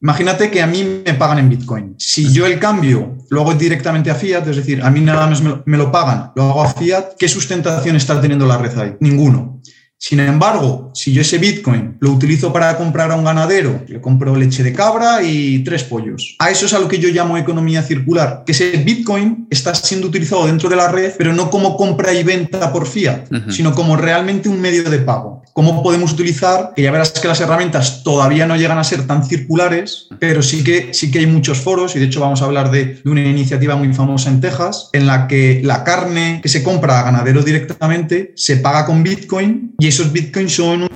Imagínate que a mí me pagan en Bitcoin. Si yo el cambio lo hago directamente a fiat, es decir, a mí nada más me lo, pagan, lo hago a fiat, ¿qué sustentación está teniendo la red ahí? Ninguno. Sin embargo, si yo ese Bitcoin lo utilizo para comprar a un ganadero, le compro leche de cabra y tres pollos. A eso es a lo que yo llamo economía circular, que ese Bitcoin está siendo utilizado dentro de la red, pero no como compra y venta por fiat, sino como realmente un medio de pago. Cómo podemos utilizar, que ya verás que las herramientas todavía no llegan a ser tan circulares, pero sí que, sí que hay muchos foros, y de hecho vamos a hablar de, una iniciativa muy famosa en Texas, en la que la carne que se compra a ganadero directamente se paga con Bitcoin y esos Bitcoins son...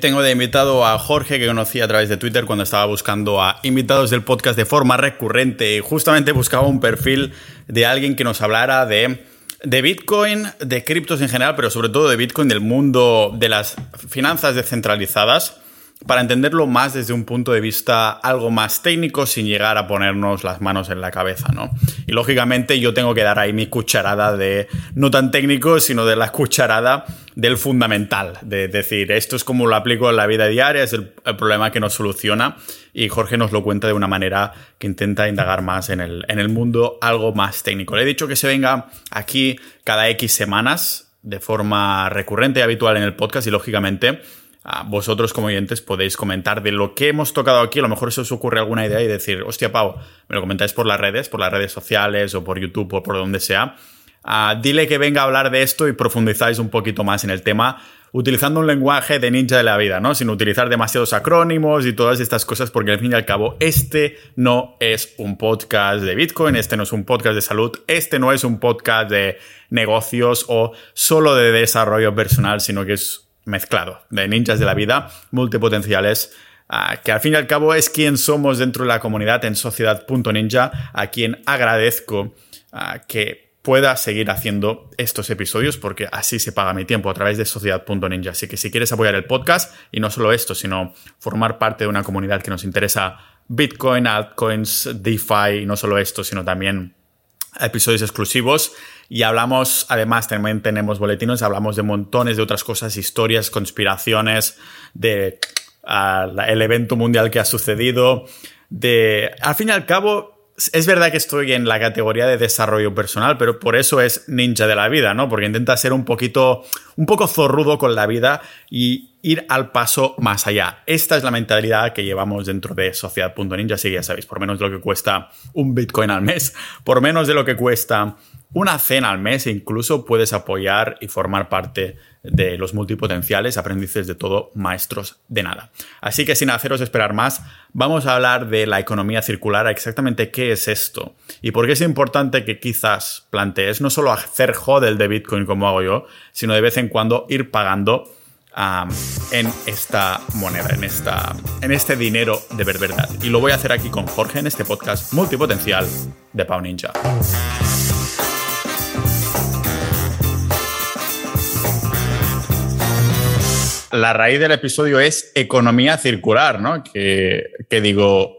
Tengo de invitado a Jorge que conocí a través de Twitter cuando estaba buscando a invitados del podcast de forma recurrente. Justamente buscaba un perfil de alguien que nos hablara de de Bitcoin, de criptos en general, pero sobre todo de Bitcoin, del mundo de las finanzas descentralizadas, para entenderlo más desde un punto de vista algo más técnico sin llegar a ponernos las manos en la cabeza, ¿no? Y lógicamente yo tengo que dar ahí mi cucharada de, no tan técnico, sino de la cucharada del fundamental, de decir, esto es como lo aplico en la vida diaria, es el, problema que nos soluciona y Jorge nos lo cuenta de una manera que intenta indagar más en el, en el mundo algo más técnico. Le he dicho que se venga aquí cada X semanas de forma recurrente y habitual en el podcast y lógicamente vosotros como oyentes podéis comentar de lo que hemos tocado aquí. A lo mejor se os ocurre alguna idea y decir, hostia, Pau, me lo comentáis por las redes, por las redes sociales o por YouTube o por donde sea. Ah, dile que venga a hablar de esto y profundizáis un poquito más en el tema utilizando un lenguaje de ninja de la vida, ¿no? Sin utilizar demasiados acrónimos y todas estas cosas, porque al fin y al cabo, este no es un podcast de Bitcoin, este no es un podcast de salud, este no es un podcast de negocios o solo de desarrollo personal, sino que es mezclado, de ninjas de la vida, multipotenciales, ah, que al fin y al cabo es quien somos dentro de la comunidad en sociedad.ninja, a quien agradezco ah, que pueda seguir haciendo estos episodios porque así se paga mi tiempo a través de sociedad.ninja. Así que si quieres apoyar el podcast y no solo esto, sino formar parte de una comunidad que nos interesa Bitcoin, altcoins, DeFi y no solo esto, sino también episodios exclusivos y hablamos, además también tenemos boletines, hablamos de montones de otras cosas, historias, conspiraciones, de ah, el evento mundial que ha sucedido, de, al fin y al cabo, es verdad que estoy en la categoría de desarrollo personal, pero por eso es ninja de la vida, ¿no? Porque intenta ser un poquito, un poco zorrudo con la vida y ir al paso más allá. Esta es la mentalidad que llevamos dentro de Sociedad.ninja, así que ya sabéis, por menos de lo que cuesta un Bitcoin al mes, por menos de lo que cuesta una cena al mes, incluso puedes apoyar y formar parte de los multipotenciales, aprendices de todo, maestros de nada. Así que sin haceros esperar más, vamos a hablar de la economía circular, exactamente qué es esto y por qué es importante que quizás plantees no solo hacer hodl de Bitcoin como hago yo, sino de vez en cuando ir pagando en esta moneda, en, esta, en este dinero de ver verdad. Y lo voy a hacer aquí con Jorge en este podcast multipotencial de Pau Ninja. La raíz del episodio es economía circular, ¿no? Que, digo,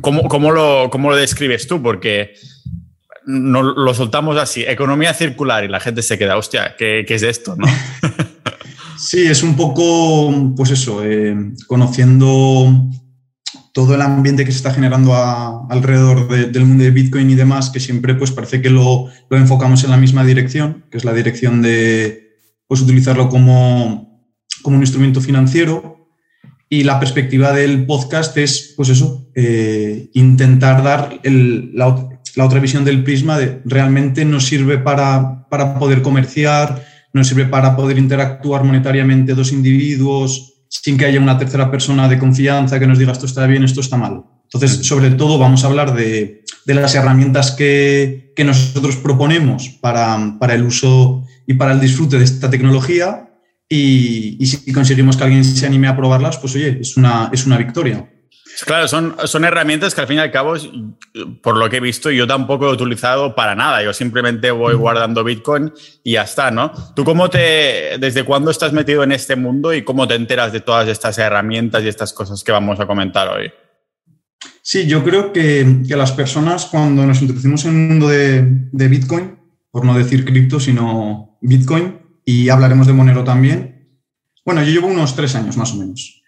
¿cómo, lo, lo describes tú? Porque no, lo soltamos así, economía circular, y la gente se queda, hostia, ¿qué, es esto? ¿no? Sí, es un poco, pues eso, eh, conociendo todo el ambiente que se está generando alrededor del mundo de Bitcoin y demás, que siempre pues parece que lo, lo, enfocamos en la misma dirección, que es la dirección de pues, utilizarlo como, como un instrumento financiero y la perspectiva del podcast es, pues eso, eh, intentar dar la, otra visión del prisma de realmente nos sirve para, para poder comerciar, nos sirve para poder interactuar monetariamente dos individuos sin que haya una tercera persona de confianza que nos diga esto está bien, esto está mal. Entonces, sobre todo, vamos a hablar de, de las herramientas que, que nosotros proponemos para, para, el uso y para el disfrute de esta tecnología y, si conseguimos que alguien se anime a probarlas, pues oye, es una, es una victoria. Claro, son, son herramientas que al fin y al cabo, por lo que he visto, yo tampoco he utilizado para nada. Yo simplemente voy guardando Bitcoin y ya está, ¿no? ¿Tú cómo te, desde cuándo estás metido en este mundo y cómo te enteras de todas estas herramientas y estas cosas que vamos a comentar hoy? Sí, yo creo que, que las personas cuando nos introducimos en el mundo de, de Bitcoin, por no decir cripto, sino Bitcoin, y hablaremos de Monero también. Bueno, yo llevo unos tres años más o menos.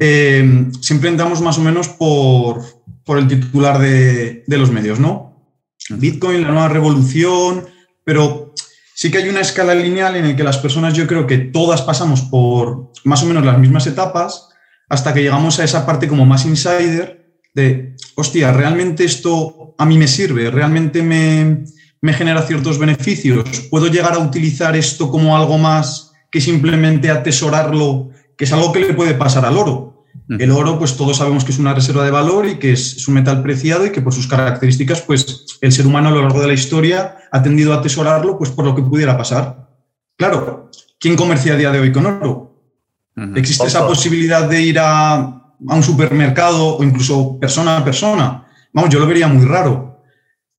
eh, siempre entramos más o menos por, por el titular de, de, los medios, ¿no? Bitcoin, la nueva revolución, pero sí que hay una escala lineal en la que las personas, yo creo que todas pasamos por más o menos las mismas etapas hasta que llegamos a esa parte como más insider de, hostia, ¿realmente esto a mí me sirve? ¿Realmente me, me genera ciertos beneficios? ¿Puedo llegar a utilizar esto como algo más que simplemente atesorarlo, que es algo que le puede pasar al oro? El oro, pues todos sabemos que es una reserva de valor y que es, un metal preciado y que por sus características, pues el ser humano a lo largo de la historia ha tendido a atesorarlo, pues por lo que pudiera pasar. Claro, ¿quién comercia a día de hoy con oro? ¿Existe esa posibilidad de ir a, a, un supermercado o incluso persona a persona? Vamos, yo lo vería muy raro.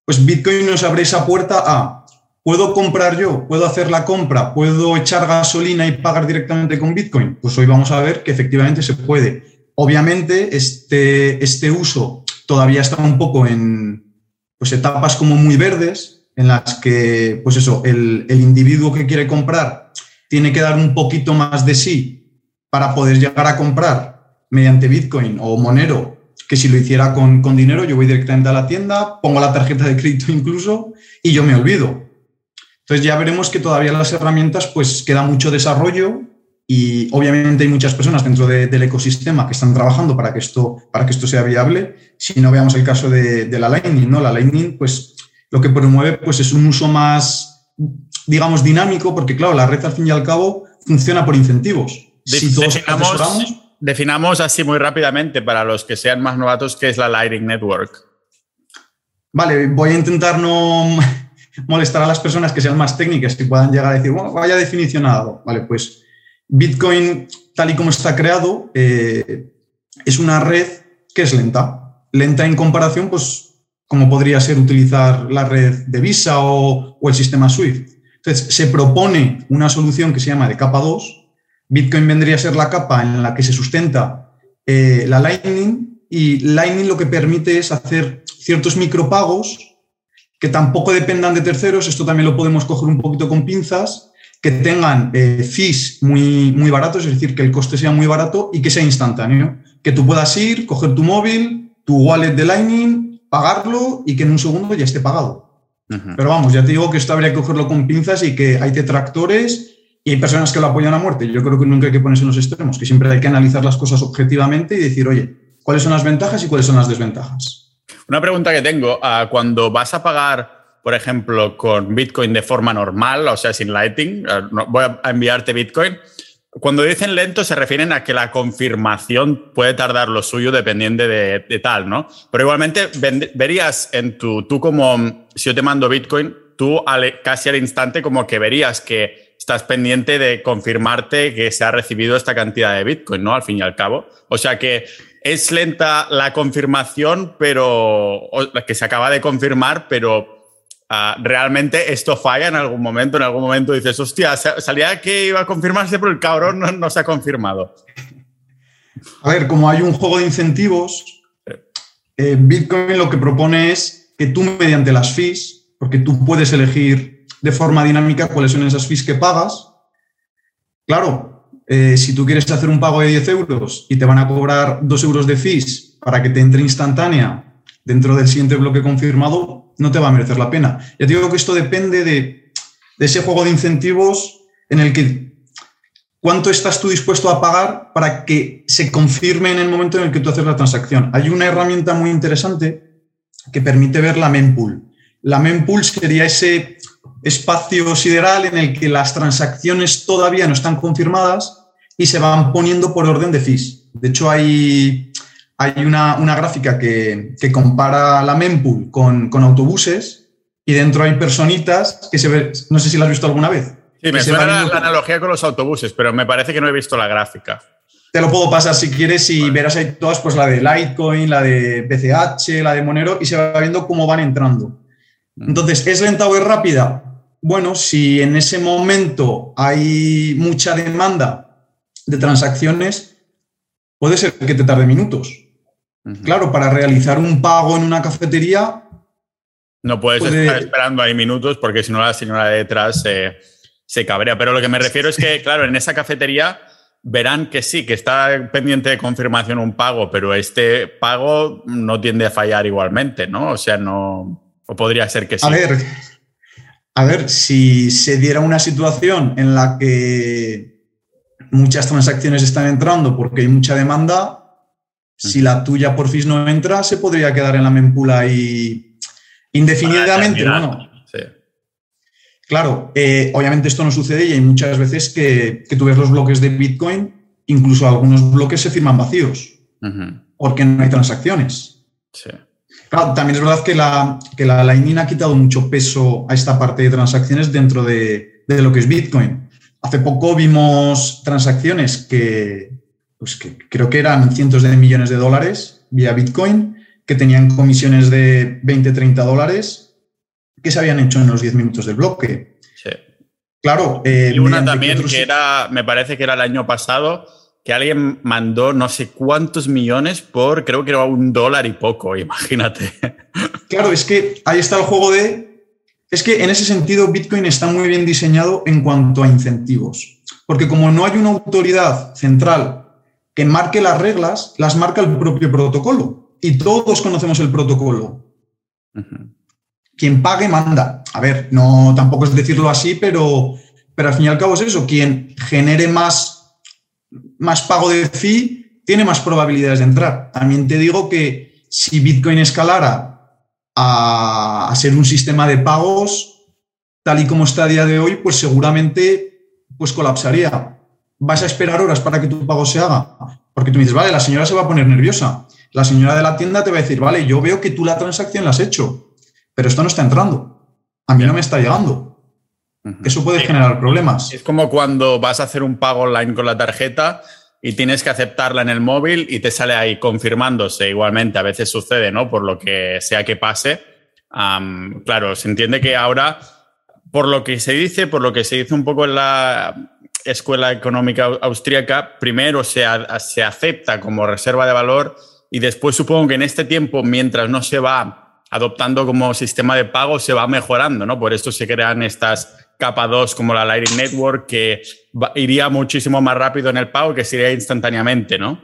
Pues Bitcoin nos abre esa puerta a, ¿puedo comprar yo? ¿Puedo hacer la compra? ¿Puedo echar gasolina y pagar directamente con Bitcoin? Pues hoy vamos a ver que efectivamente se puede. Obviamente, este, este uso todavía está un poco en pues, etapas como muy verdes, en las que, pues eso, el, el individuo que quiere comprar tiene que dar un poquito más de sí para poder llegar a comprar mediante Bitcoin o Monero, que si lo hiciera con, con, dinero, yo voy directamente a la tienda, pongo la tarjeta de crédito incluso y yo me olvido. Entonces ya veremos que todavía las herramientas pues queda mucho desarrollo y obviamente hay muchas personas dentro de, del ecosistema que están trabajando para que esto, para que esto sea viable. Si no veamos el caso de, de, la Lightning, ¿no? La Lightning, pues lo que promueve pues, es un uso más, digamos, dinámico, porque claro, la red al fin y al cabo funciona por incentivos. De, si todos definamos, definamos así muy rápidamente para los que sean más novatos qué es la Lightning Network. Vale, voy a intentar no molestar a las personas que sean más técnicas y puedan llegar a decir, bueno, vaya definicionado. Vale, pues Bitcoin, tal y como está creado, eh, es una red que es lenta. Lenta en comparación, pues, como podría ser utilizar la red de Visa o, o el sistema SWIFT. Entonces, se propone una solución que se llama de capa 2. Bitcoin vendría a ser la capa en la que se sustenta eh, la Lightning y Lightning lo que permite es hacer ciertos micropagos que tampoco dependan de terceros. Esto también lo podemos coger un poquito con pinzas que tengan eh, fees muy, muy baratos, es decir, que el coste sea muy barato y que sea instantáneo. Que tú puedas ir, coger tu móvil, tu wallet de Lightning, pagarlo y que en un segundo ya esté pagado. Uh -huh. Pero vamos, ya te digo que esto habría que cogerlo con pinzas y que hay detractores y hay personas que lo apoyan a muerte. Yo creo que nunca hay que ponerse en los extremos, que siempre hay que analizar las cosas objetivamente y decir, oye, ¿cuáles son las ventajas y cuáles son las desventajas? Una pregunta que tengo, uh, cuando vas a pagar por ejemplo, con Bitcoin de forma normal, o sea, sin Lightning, voy a enviarte Bitcoin. Cuando dicen lento se refieren a que la confirmación puede tardar lo suyo dependiendo de, de tal, ¿no? Pero igualmente verías en tu, tú como, si yo te mando Bitcoin, tú casi al instante como que verías que estás pendiente de confirmarte que se ha recibido esta cantidad de Bitcoin, ¿no? Al fin y al cabo. O sea que es lenta la confirmación, pero que se acaba de confirmar, pero Uh, realmente esto falla en algún momento, en algún momento dices, hostia, salía que iba a confirmarse, pero el cabrón no, no, se ha confirmado. A ver, como hay un juego de incentivos, eh, Bitcoin lo que propone es que tú mediante las fees, porque tú puedes elegir de forma dinámica cuáles son esas fees que pagas, claro, eh, si tú quieres hacer un pago de 10 euros y te van a cobrar 2 euros de fees para que te entre instantánea dentro del siguiente bloque confirmado, no te va a merecer la pena. Ya digo que esto depende de, de ese juego de incentivos en el que cuánto estás tú dispuesto a pagar para que se confirme en el momento en el que tú haces la transacción. Hay una herramienta muy interesante que permite ver la mempool. La mempool sería ese espacio sideral en el que las transacciones todavía no están confirmadas y se van poniendo por orden de fees. De hecho, hay, hay una, una gráfica que, que, compara la mempool con, con, autobuses y dentro hay personitas que se ve, no sé si la has visto alguna vez. Sí, me suena la, la, analogía con los autobuses, pero me parece que no he visto la gráfica. Te lo puedo pasar si quieres y vale. verás ahí todas, pues la de Litecoin, la de BCH, la de Monero y se va viendo cómo van entrando. Mm. Entonces, ¿es lenta o es rápida? Bueno, si en ese momento hay mucha demanda de transacciones, puede ser que te tarde minutos. Claro, para realizar un pago en una cafetería. No puedes puede... estar esperando ahí minutos porque si no la señora de detrás se, se cabrea. Pero lo que me refiero es que, claro, en esa cafetería verán que sí, que está pendiente de confirmación un pago, pero este pago no tiende a fallar igualmente, ¿no? O sea, no. O podría ser que sí. A ver, a ver, si se diera una situación en la que muchas transacciones están entrando porque hay mucha demanda, si la tuya por fin no entra, se podría quedar en la mempula y indefinidamente. Bueno, Claro, eh, obviamente esto no sucede y hay muchas veces que, tú ves los bloques de Bitcoin, incluso algunos bloques se firman vacíos, porque no hay transacciones. También es verdad que la, que la Lightning ha quitado mucho peso a esta parte de transacciones dentro de, lo que es Bitcoin. Hace poco vimos transacciones que, pues que creo que eran cientos de millones de dólares vía Bitcoin, que tenían comisiones de 20, 30 dólares que se habían hecho en los 10 minutos del bloque. Sí. Claro. Eh, y una también que, era, me parece que era el año pasado, que alguien mandó no sé cuántos millones por, creo que era un dólar y poco, imagínate. Claro, es que ahí está el juego de... Es que en ese sentido Bitcoin está muy bien diseñado en cuanto a incentivos, porque como no hay una autoridad central que marque las reglas, las marca el propio protocolo. Y todos conocemos el protocolo quien pague manda. A ver, no tampoco es decirlo así, pero, pero al fin y al cabo es eso. Quien genere más, más pago de fee tiene más probabilidades de entrar. También te digo que si Bitcoin escalara a, ser un sistema de pagos, tal y como está a día de hoy, pues seguramente pues colapsaría. Vas a esperar horas para que tu pago se haga. Porque tú me dices, vale, la señora se va a poner nerviosa. La señora de la tienda te va a decir, vale, yo veo que tú la transacción la has hecho pero esto no está entrando. A mí no me está llegando. Eso puede generar problemas. Es como cuando vas a hacer un pago online con la tarjeta y tienes que aceptarla en el móvil y te sale ahí confirmándose. Igualmente, a veces sucede, ¿no? Por lo que sea que pase. claro, se entiende que ahora, por lo que se dice, por lo que se dice un poco en la Escuela Económica Austríaca, primero se, se acepta como reserva de valor y después supongo que en este tiempo, mientras no se va adoptando como sistema de pago se va mejorando, ¿no? Por esto se crean estas capa 2 como la Lightning Network que iría muchísimo más rápido en el pago que sería instantáneamente, ¿no?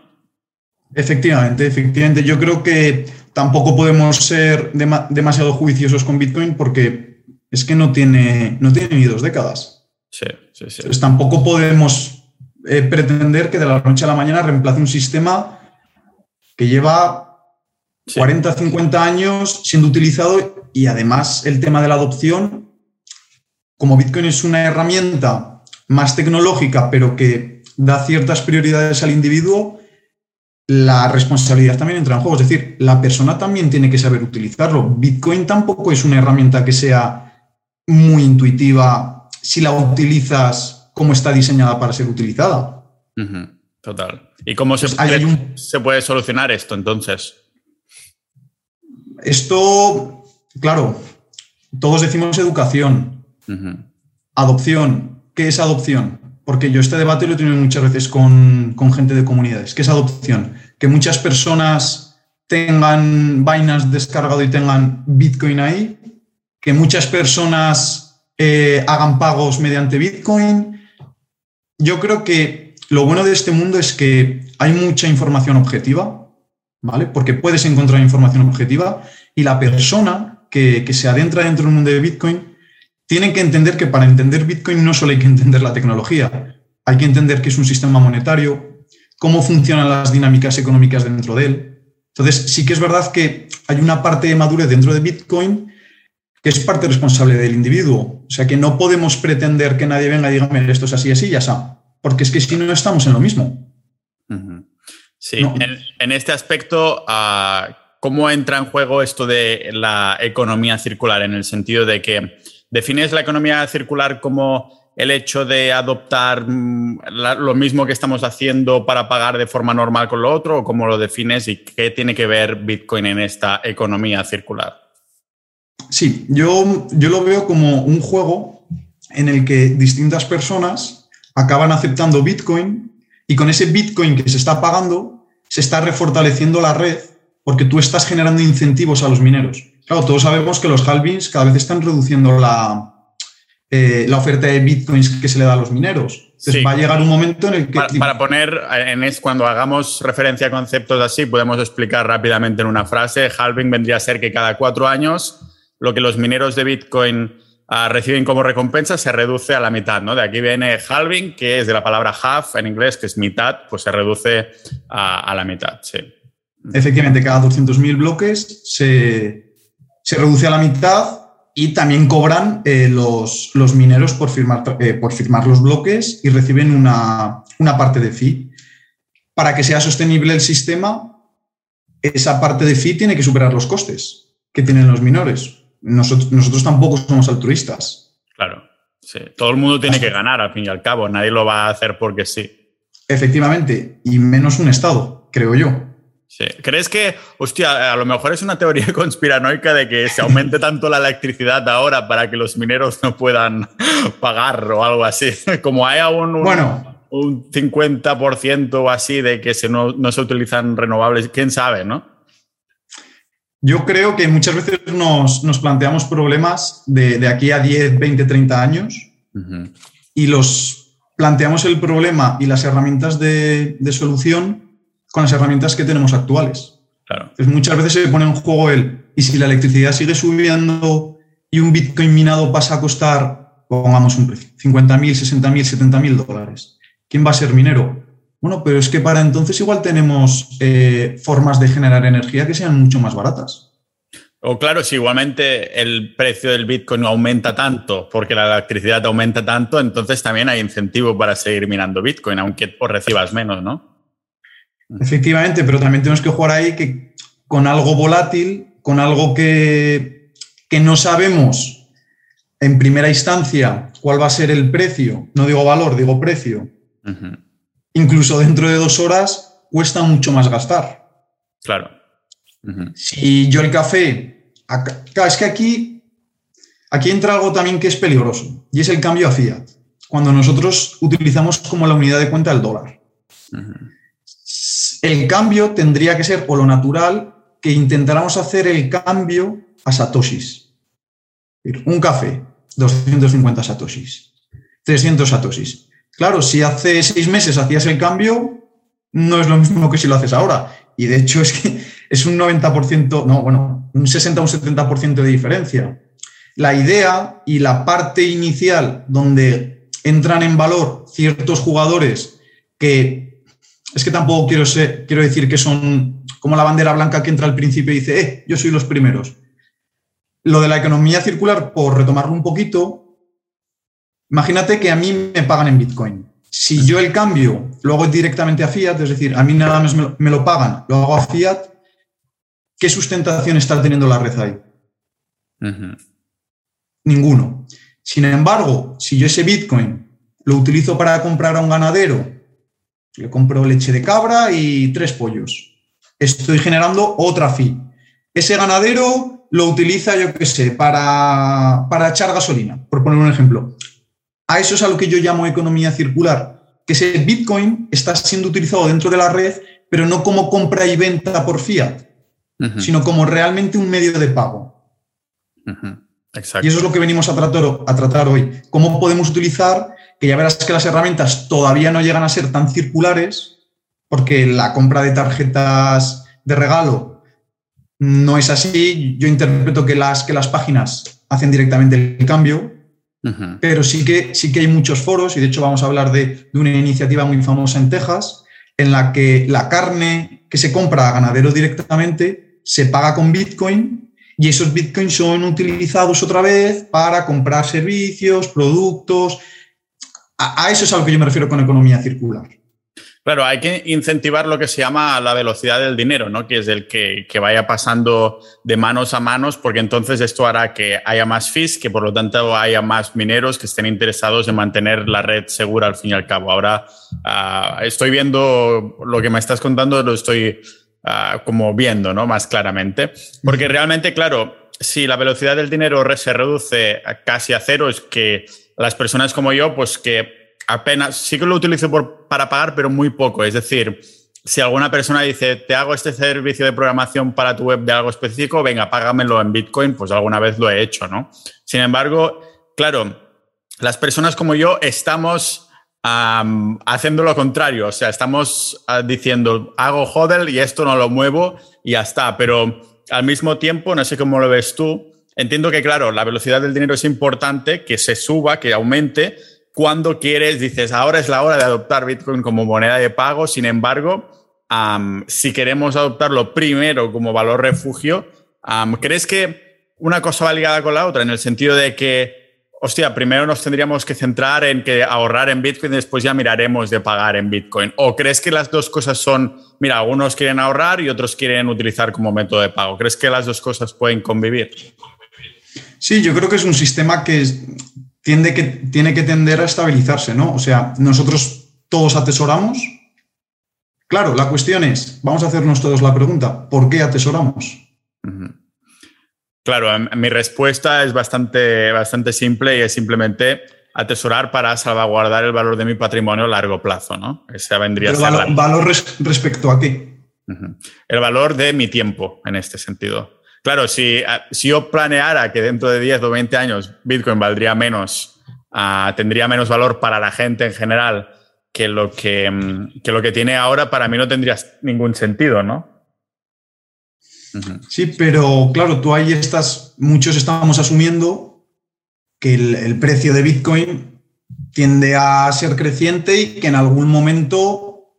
Efectivamente, efectivamente. Yo creo que tampoco podemos ser demasiado juiciosos con Bitcoin porque es que no tiene, no tiene ni dos décadas. Sí, sí, sí. Entonces tampoco podemos eh, pretender que de la noche a la mañana reemplace un sistema que lleva 40, 50 años siendo utilizado y además el tema de la adopción, como Bitcoin es una herramienta más tecnológica, pero que da ciertas prioridades al individuo, la responsabilidad también entra en juego. Es decir, la persona también tiene que saber utilizarlo. Bitcoin tampoco es una herramienta que sea muy intuitiva si la utilizas como está diseñada para ser utilizada. Total. ¿Y cómo se, pues se puede solucionar esto entonces? Esto, claro, todos decimos educación, adopción. ¿Qué es adopción? Porque yo este debate lo he tenido muchas veces con, gente de comunidades. ¿Qué es adopción? Que muchas personas tengan vainas descargado y tengan Bitcoin ahí, que muchas personas eh, hagan pagos mediante Bitcoin. Yo creo que lo bueno de este mundo es que hay mucha información objetiva, ¿vale? Porque puedes encontrar información objetiva y la persona que, se adentra dentro del mundo de Bitcoin tiene que entender que para entender Bitcoin no solo hay que entender la tecnología, hay que entender que es un sistema monetario, cómo funcionan las dinámicas económicas dentro de él. Entonces, sí que es verdad que hay una parte de madurez dentro de Bitcoin que es parte responsable del individuo. O sea, que no podemos pretender que nadie venga y diga, esto es así, así, ya está. Porque es que si no estamos en lo mismo. Sí, en, este aspecto, ah, ¿cómo entra en juego esto de la economía circular? En el sentido de que defines la economía circular como el hecho de adoptar mm, lo mismo que estamos haciendo para pagar de forma normal con lo otro, o cómo lo defines y qué tiene que ver Bitcoin en esta economía circular. Sí, yo, yo lo veo como un juego en el que distintas personas acaban aceptando Bitcoin y con ese Bitcoin que se está pagando se está refortaleciendo la red porque tú estás generando incentivos a los mineros. Claro, todos sabemos que los halvings cada vez están reduciendo la, eh, la oferta de bitcoins que se le da a los mineros. Entonces va a llegar un momento en el que... Para, poner, en es, cuando hagamos referencia a conceptos así, podemos explicar rápidamente en una frase, halving vendría a ser que cada cuatro años lo que los mineros de bitcoin ah, reciben como recompensa se reduce a la mitad, ¿no? De aquí viene halving, que es de la palabra half en inglés, que es mitad, pues se reduce a, la mitad, sí. Efectivamente, cada 200.000 bloques se, se reduce a la mitad y también cobran eh, los, los, mineros por firmar, eh, por firmar los bloques y reciben una, una, parte de fee. Para que sea sostenible el sistema, esa parte de fee tiene que superar los costes que tienen los minores. Nosotros, nosotros tampoco somos altruistas. Claro, sí. Todo el mundo tiene que ganar, al fin y al cabo. Nadie lo va a hacer porque sí. Efectivamente, y menos un Estado, creo yo. ¿Crees que, hostia, a lo mejor es una teoría conspiranoica de que se aumente tanto la electricidad ahora para que los mineros no puedan pagar o algo así? Como hay aún un, bueno, un 50% o así de que se no, se utilizan renovables, quién sabe, ¿no? Yo creo que muchas veces nos, planteamos problemas de, aquí a 10, 20, 30 años y los planteamos el problema y las herramientas de, de solución con las herramientas que tenemos actuales. Claro. muchas veces se pone en juego el, y si la electricidad sigue subiendo y un Bitcoin minado pasa a costar, pongamos un precio, 50.000, 60.000, 70.000 dólares, ¿quién va a ser minero? Bueno, pero es que para entonces igual tenemos eh, formas de generar energía que sean mucho más baratas. O claro, si igualmente el precio del Bitcoin aumenta tanto porque la electricidad aumenta tanto, entonces también hay incentivo para seguir minando Bitcoin, aunque recibas menos, ¿no? Efectivamente, pero también tenemos que jugar ahí que con algo volátil, con algo que, que no sabemos en primera instancia cuál va a ser el precio, no digo valor, digo precio. Incluso dentro de dos horas cuesta mucho más gastar. Claro. Si yo el café, es que aquí, aquí entra algo también que es peligroso y es el cambio a fiat. Cuando nosotros utilizamos como la unidad de cuenta el dólar. El cambio tendría que ser, o lo natural, que intentáramos hacer el cambio a satoshis. Un café, 250 satoshis, 300 satoshis. Claro, si hace seis meses hacías el cambio, no es lo mismo que si lo haces ahora. Y de hecho es que es un 90%, no, bueno, un 60 o un 70% de diferencia. La idea y la parte inicial donde entran en valor ciertos jugadores que es que tampoco quiero, ser, quiero decir que son como la bandera blanca que entra al principio y dice, eh, yo soy los primeros. Lo de la economía circular, por retomarlo un poquito, imagínate que a mí me pagan en Bitcoin. Si yo el cambio lo hago directamente a fiat, es decir, a mí nada más me lo, pagan, lo hago a fiat, ¿qué sustentación está teniendo la red ahí? Ninguno. Sin embargo, si yo ese Bitcoin lo utilizo para comprar a un ganadero le compro leche de cabra y tres pollos. Estoy generando otra fee. Ese ganadero lo utiliza, yo qué sé, para, para echar gasolina, por poner un ejemplo. A eso es a lo que yo llamo economía circular, que ese Bitcoin está siendo utilizado dentro de la red, pero no como compra y venta por fiat, sino como realmente un medio de pago. Y eso es lo que venimos a tratar, a tratar hoy. ¿Cómo podemos utilizar que ya verás que las herramientas todavía no llegan a ser tan circulares, porque la compra de tarjetas de regalo no es así. Yo interpreto que las, que las páginas hacen directamente el cambio, pero sí que, sí que hay muchos foros, y de hecho vamos a hablar de, de una iniciativa muy famosa en Texas, en la que la carne que se compra a ganadero directamente se paga con Bitcoin y esos Bitcoins son utilizados otra vez para comprar servicios, productos, a, eso es a lo que yo me refiero con economía circular. Claro, hay que incentivar lo que se llama la velocidad del dinero, ¿no? Que es el que, vaya pasando de manos a manos, porque entonces esto hará que haya más fees, que por lo tanto haya más mineros que estén interesados en mantener la red segura al fin y al cabo. Ahora ah, estoy viendo lo que me estás contando, lo estoy ah, como viendo, ¿no? Más claramente. Porque realmente, claro, si la velocidad del dinero se reduce casi a cero, es que las personas como yo, pues que apenas, sí que lo utilizo por, para pagar, pero muy poco. Es decir, si alguna persona dice, te hago este servicio de programación para tu web de algo específico, venga, págamelo en Bitcoin, pues alguna vez lo he hecho, ¿no? Sin embargo, claro, las personas como yo estamos haciendo lo contrario, o sea, estamos ah, diciendo, hago hodl y esto no lo muevo y ya está, pero al mismo tiempo, no sé cómo lo ves tú, entiendo que, claro, la velocidad del dinero es importante, que se suba, que aumente. Cuando quieres, dices, ahora es la hora de adoptar Bitcoin como moneda de pago. Sin embargo, si queremos adoptarlo primero como valor refugio, ¿crees que una cosa va ligada con la otra? En el sentido de que, hostia, primero nos tendríamos que centrar en que ahorrar en Bitcoin y después ya miraremos de pagar en Bitcoin. ¿O crees que las dos cosas son, mira, algunos quieren ahorrar y otros quieren utilizar como método de pago? ¿Crees que las dos cosas pueden convivir? Sí, yo creo que es un sistema que tiende que, tiene que tender a estabilizarse, ¿no? O sea, nosotros todos atesoramos. Claro, la cuestión es, vamos a hacernos todos la pregunta, ¿por qué atesoramos? Claro, mi respuesta es bastante, bastante simple y es simplemente atesorar para salvaguardar el valor de mi patrimonio a largo plazo, ¿no? Ese vendría a ser valor, valor respecto a qué? El valor de mi tiempo, en este sentido. Claro, si, ah, si yo planeara que dentro de 10 o 20 años Bitcoin valdría menos, ah, tendría menos valor para la gente en general que lo que, mm, que lo que tiene ahora, para mí no tendría ningún sentido, ¿no? Sí, pero claro, tú ahí estás, muchos estamos asumiendo que el, precio de Bitcoin tiende a ser creciente y que en algún momento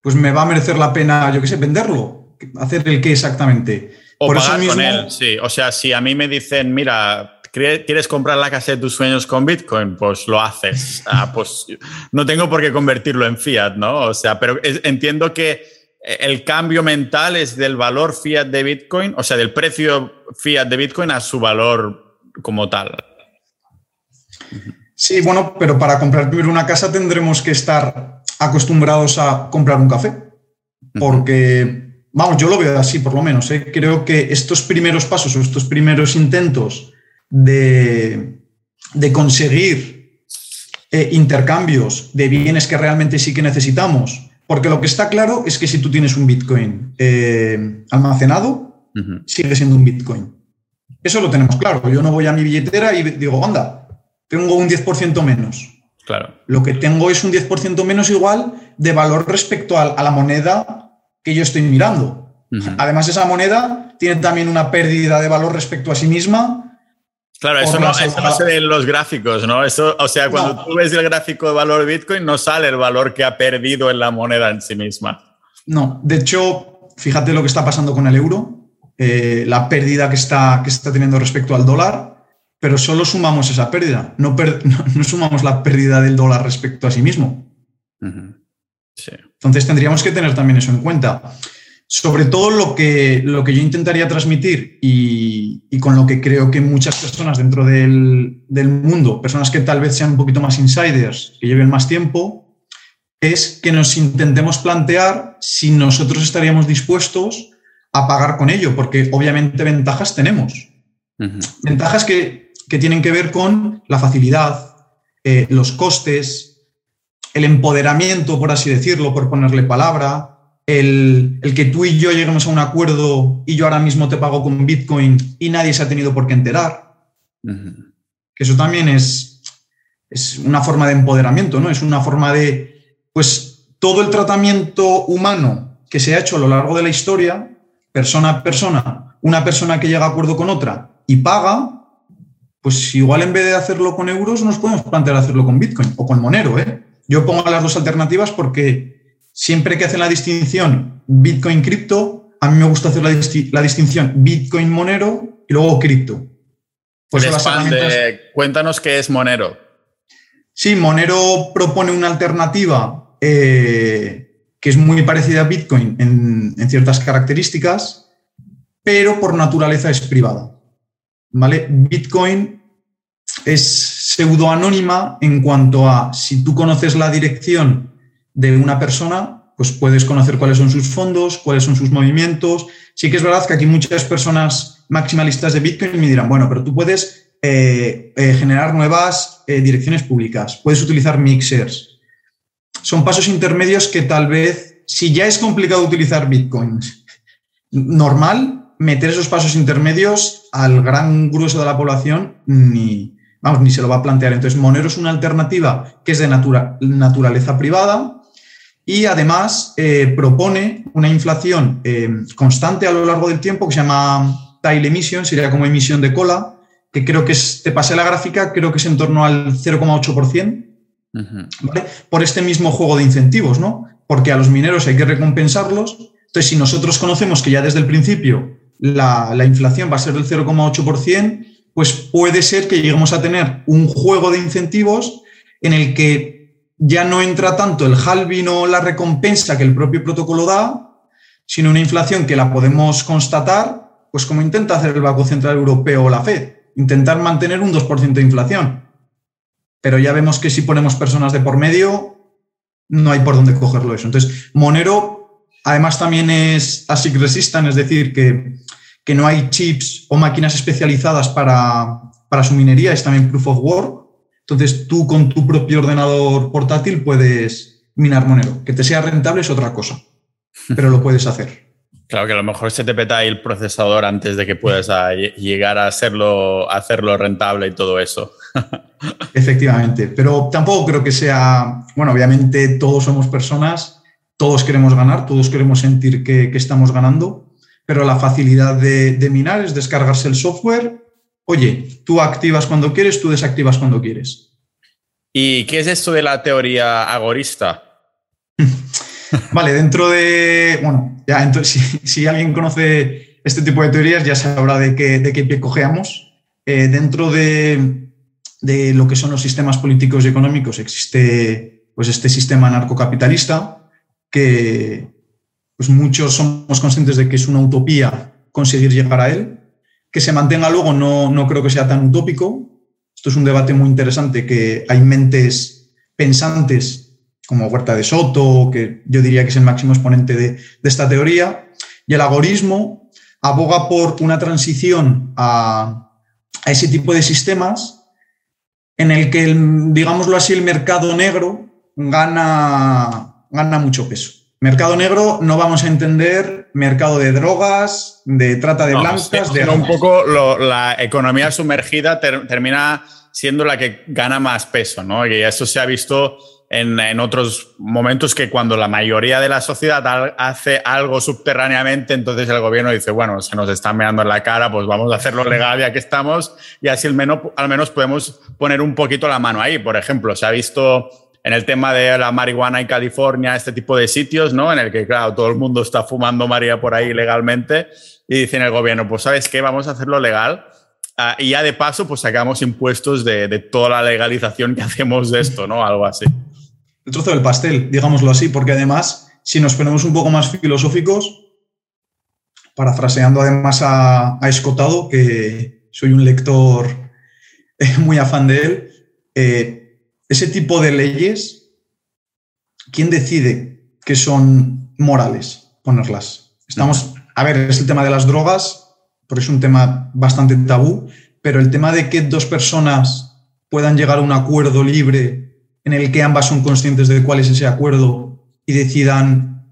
pues me va a merecer la pena, yo qué sé, venderlo. ¿Hacer el qué exactamente? O pagar con él, sí. O sea, si a mí me dicen, mira, ¿quieres comprar la casa de tus sueños con Bitcoin? Pues lo haces. Ah, pues no tengo por qué convertirlo en fiat, ¿no? O sea, pero entiendo que el cambio mental es del valor fiat de Bitcoin, o sea, del precio fiat de Bitcoin a su valor como tal. Sí, bueno, pero para comprar primero una casa tendremos que estar acostumbrados a comprar un café, porque Vamos, yo lo veo así, por lo menos. ¿eh? Creo que estos primeros pasos o estos primeros intentos de, conseguir eh, intercambios de bienes que realmente sí que necesitamos, porque lo que está claro es que si tú tienes un Bitcoin eh, almacenado, sigue siendo un Bitcoin. Eso lo tenemos claro. Yo no voy a mi billetera y digo, anda, tengo un 10% menos. Claro. Lo que tengo es un 10% menos igual de valor respecto a la moneda que yo estoy mirando. Además, esa moneda tiene también una pérdida de valor respecto a sí misma. Claro, eso no, se ve en los gráficos, ¿no? Eso, o sea, cuando tú ves el gráfico de valor de Bitcoin, no sale el valor que ha perdido en la moneda en sí misma. No, de hecho, fíjate lo que está pasando con el euro, eh, la pérdida que está, que está teniendo respecto al dólar, pero solo sumamos esa pérdida, no, no, sumamos la pérdida del dólar respecto a sí mismo. Entonces tendríamos que tener también eso en cuenta. Sobre todo lo que, lo que yo intentaría transmitir y, con lo que creo que muchas personas dentro del, mundo, personas que tal vez sean un poquito más insiders, que lleven más tiempo, es que nos intentemos plantear si nosotros estaríamos dispuestos a pagar con ello, porque obviamente ventajas tenemos. Ventajas que, tienen que ver con la facilidad, eh, los costes, el empoderamiento, por así decirlo, por ponerle palabra, el, que tú y yo lleguemos a un acuerdo y yo ahora mismo te pago con Bitcoin y nadie se ha tenido por qué enterar. Que eso también es, es una forma de empoderamiento, ¿no? Es una forma de, pues, todo el tratamiento humano que se ha hecho a lo largo de la historia, persona a persona, una persona que llega a acuerdo con otra y paga, pues igual en vez de hacerlo con euros, nos podemos plantear hacerlo con Bitcoin o con Monero, ¿eh? Yo pongo las dos alternativas porque siempre que hacen la distinción Bitcoin-cripto, a mí me gusta hacer la, distinción Bitcoin-monero y luego cripto. Pues Cuéntanos qué es Monero. Sí, Monero propone una alternativa eh, que es muy parecida a Bitcoin en, en, ciertas características, pero por naturaleza es privada. ¿Vale? Bitcoin es pseudoanónima en cuanto a si tú conoces la dirección de una persona, pues puedes conocer cuáles son sus fondos, cuáles son sus movimientos. Sí que es verdad que aquí muchas personas maximalistas de Bitcoin me dirán, bueno, pero tú puedes eh, eh, generar nuevas eh, direcciones públicas, puedes utilizar mixers. Son pasos intermedios que tal vez, si ya es complicado utilizar Bitcoin normal, meter esos pasos intermedios al gran grueso de la población ni, vamos, ni se lo va a plantear. Entonces, Monero es una alternativa que es de naturaleza privada y además eh, propone una inflación eh, constante a lo largo del tiempo que se llama tail emission, sería como emisión de cola, que creo que es, te pasé la gráfica, creo que es en torno al 0,8%, Por este mismo juego de incentivos, ¿no? Porque a los mineros hay que recompensarlos. Entonces, si nosotros conocemos que ya desde el principio la, la inflación va a ser del 0,8%, pues puede ser que lleguemos a tener un juego de incentivos en el que ya no entra tanto el halving o la recompensa que el propio protocolo da, sino una inflación que la podemos constatar, pues como intenta hacer el Banco Central Europeo o la Fed, intentar mantener un 2% de inflación. Pero ya vemos que si ponemos personas de por medio, no hay por dónde cogerlo eso. Entonces, Monero además también es ASIC resistant, es decir, que, que no hay chips o máquinas especializadas para, para su minería, es también proof of work. Entonces, tú con tu propio ordenador portátil puedes minar Monero. Que te sea rentable es otra cosa, pero lo puedes hacer. Claro que a lo mejor se te peta ahí el procesador antes de que puedas llegar a hacerlo, hacerlo rentable y todo eso. Efectivamente, pero tampoco creo que sea, bueno, obviamente todos somos personas, todos queremos ganar, todos queremos sentir que, estamos ganando, pero la facilidad de, minar es descargarse el software. Oye, tú activas cuando quieres, tú desactivas cuando quieres. ¿Y qué es esto de la teoría agorista? vale, dentro de, bueno, ya, entonces, si, alguien conoce este tipo de teorías, ya sabrá de qué, de qué pie cojeamos. Eh, dentro de, lo que son los sistemas políticos y económicos existe pues, este sistema narcocapitalista que pues, muchos somos conscientes de que es una utopía conseguir llegar a él. Que se mantenga luego no, no creo que sea tan utópico. Esto es un debate muy interesante que hay mentes pensantes como Huerta de Soto, que yo diría que es el máximo exponente de, esta teoría, y el algoritmo aboga por una transición a, ese tipo de sistemas en el que, digámoslo así, el mercado negro gana, gana mucho peso. Mercado negro no vamos a entender mercado de drogas, de trata de blancas, de... Un poco la economía sumergida termina siendo la que gana más peso, ¿no? Y eso se ha visto en, otros momentos que cuando la mayoría de la sociedad hace algo subterráneamente, entonces el gobierno dice, bueno, se nos está meando en la cara, pues vamos a hacerlo legal ya que estamos y así al menos, al menos podemos poner un poquito la mano ahí. Por ejemplo, se ha visto en el tema de la marihuana en California, este tipo de sitios, ¿no? En el que, claro, todo el mundo está fumando María por ahí legalmente y dicen el gobierno, pues sabes qué, vamos a hacerlo legal. Ah, y ya de paso, pues sacamos impuestos de, de toda la legalización que hacemos de esto, ¿no? Algo así el trozo del pastel, digámoslo así, porque además, si nos ponemos un poco más filosóficos, parafraseando además a, Escotado, que soy un lector eh, muy afán de él, eh, ese tipo de leyes, ¿quién decide que son morales ponerlas? Estamos, a ver, es el tema de las drogas, porque es un tema bastante tabú, pero el tema de que dos personas puedan llegar a un acuerdo libre en el que ambas son conscientes de cuál es ese acuerdo y decidan,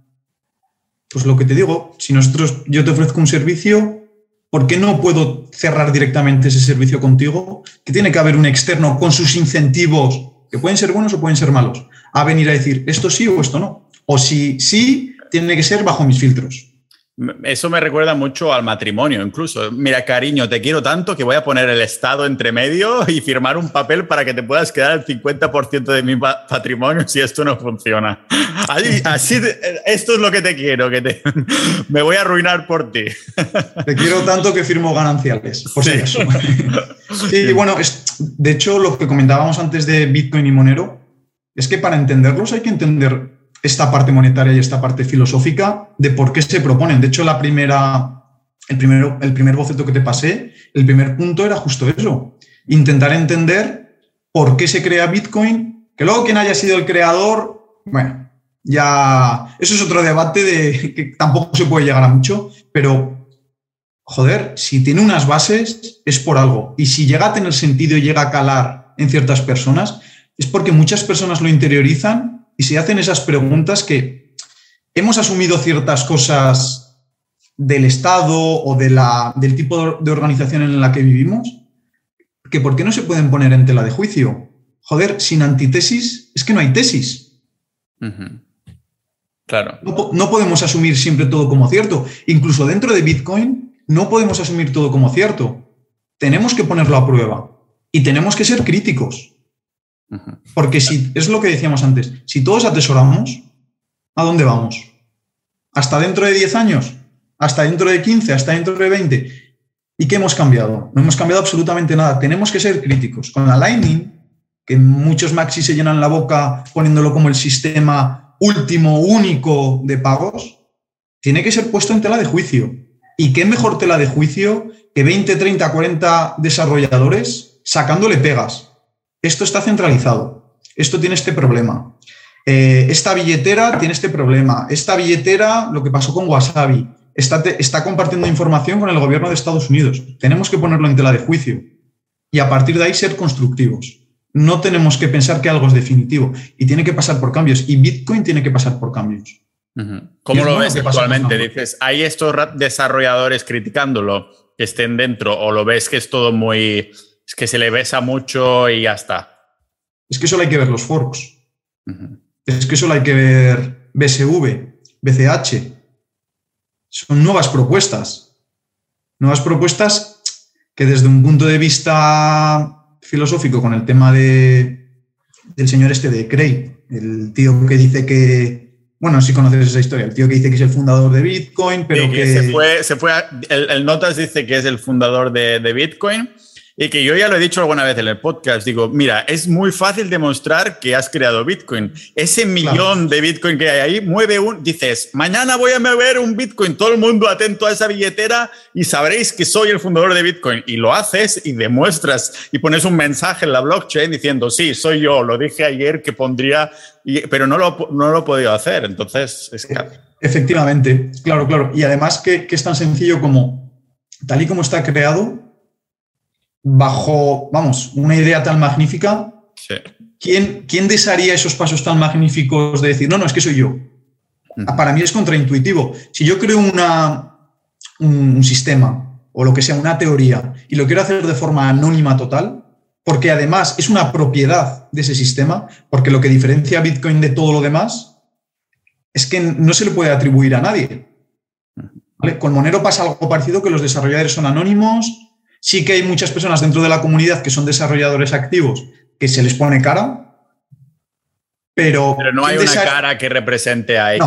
pues lo que te digo, si nosotros, yo te ofrezco un servicio, ¿por qué no puedo cerrar directamente ese servicio contigo? Que tiene que haber un externo con sus incentivos, que pueden ser buenos o pueden ser malos, a venir a decir esto sí o esto no. O si sí, tiene que ser bajo mis filtros. Eso me recuerda mucho al matrimonio, incluso. Mira, cariño, te quiero tanto que voy a poner el Estado entre medio y firmar un papel para que te puedas quedar el 50% de mi patrimonio si esto no funciona. Así, esto es lo que te quiero, que te, me voy a arruinar por ti. Te quiero tanto que firmo gananciales, por si acaso. Sí, bueno, de hecho, lo que comentábamos antes de Bitcoin y Monero es que para entenderlos hay que entender esta parte monetaria y esta parte filosófica de por qué se proponen. De hecho, la primera, el, primero, el primer boceto que te pasé, el primer punto era justo eso, intentar entender por qué se crea Bitcoin, que luego quien haya sido el creador, bueno, ya eso es otro debate de que tampoco se puede llegar a mucho, pero joder, si tiene unas bases es por algo. Y si llega a tener sentido y llega a calar en ciertas personas, es porque muchas personas lo interiorizan y se hacen esas preguntas que hemos asumido ciertas cosas del Estado o de la, del tipo de organización en la que vivimos, que ¿por qué no se pueden poner en tela de juicio? Joder, sin antitesis es que no hay tesis. Claro. No, no, podemos asumir siempre todo como cierto. Incluso dentro de Bitcoin no podemos asumir todo como cierto. Tenemos que ponerlo a prueba y tenemos que ser críticos. Porque si es lo que decíamos antes, si todos atesoramos, ¿a dónde vamos? ¿Hasta dentro de 10 años? ¿Hasta dentro de 15? ¿Hasta dentro de 20? ¿Y qué hemos cambiado? No hemos cambiado absolutamente nada. Tenemos que ser críticos. Con la Lightning, que muchos maxis se llenan la boca poniéndolo como el sistema último, único de pagos, tiene que ser puesto en tela de juicio. ¿Y qué mejor tela de juicio que 20, 30, 40 desarrolladores sacándole pegas? Esto está centralizado. Esto tiene este problema. Eh, esta billetera tiene este problema. Esta billetera, lo que pasó con Wasabi, está, está compartiendo información con el gobierno de Estados Unidos. Tenemos que ponerlo en tela de juicio y a partir de ahí ser constructivos. No tenemos que pensar que algo es definitivo y tiene que pasar por cambios y Bitcoin tiene que pasar por cambios. ¿Cómo lo ves actualmente? Dices, ¿hay estos desarrolladores criticándolo que estén dentro o lo ves que es todo muy... es que se le besa mucho y ya está? Es que solo hay que ver los forks. Es que solo hay que ver BSV, BCH, son nuevas propuestas. Nuevas propuestas que desde un punto de vista filosófico con el tema de, del señor este de Cray, el tío que dice que, bueno, si conoces esa historia, el tío que dice que es el fundador de Bitcoin, pero que, Se fue, se fue el, Notas dice que es el fundador de, de Bitcoin y que yo ya lo he dicho alguna vez en el podcast, digo, mira, es muy fácil demostrar que has creado Bitcoin. Ese millón de Bitcoin que hay ahí, mueve un, dices, mañana voy a mover un Bitcoin, todo el mundo atento a esa billetera y sabréis que soy el fundador de Bitcoin. Y lo haces y demuestras y pones un mensaje en la blockchain diciendo, sí, soy yo, lo dije ayer que pondría, pero no lo, no lo he podido hacer. Entonces, es que... Efectivamente, claro, claro. Y además que, que es tan sencillo como, tal y como está creado, bajo, vamos, una idea tan magnífica, ¿quién, ¿quién, desearía esos pasos tan magníficos de decir, no, no, es que soy yo? Para mí es contraintuitivo. Si yo creo una, un, sistema o lo que sea, una teoría, y lo quiero hacer de forma anónima total, porque además es una propiedad de ese sistema, porque lo que diferencia a Bitcoin de todo lo demás es que no se le puede atribuir a nadie. Con Monero pasa algo parecido, que los desarrolladores son anónimos, Sí que hay muchas personas dentro de la comunidad que son desarrolladores activos que se les pone cara, pero... Pero no hay una cara que represente a X.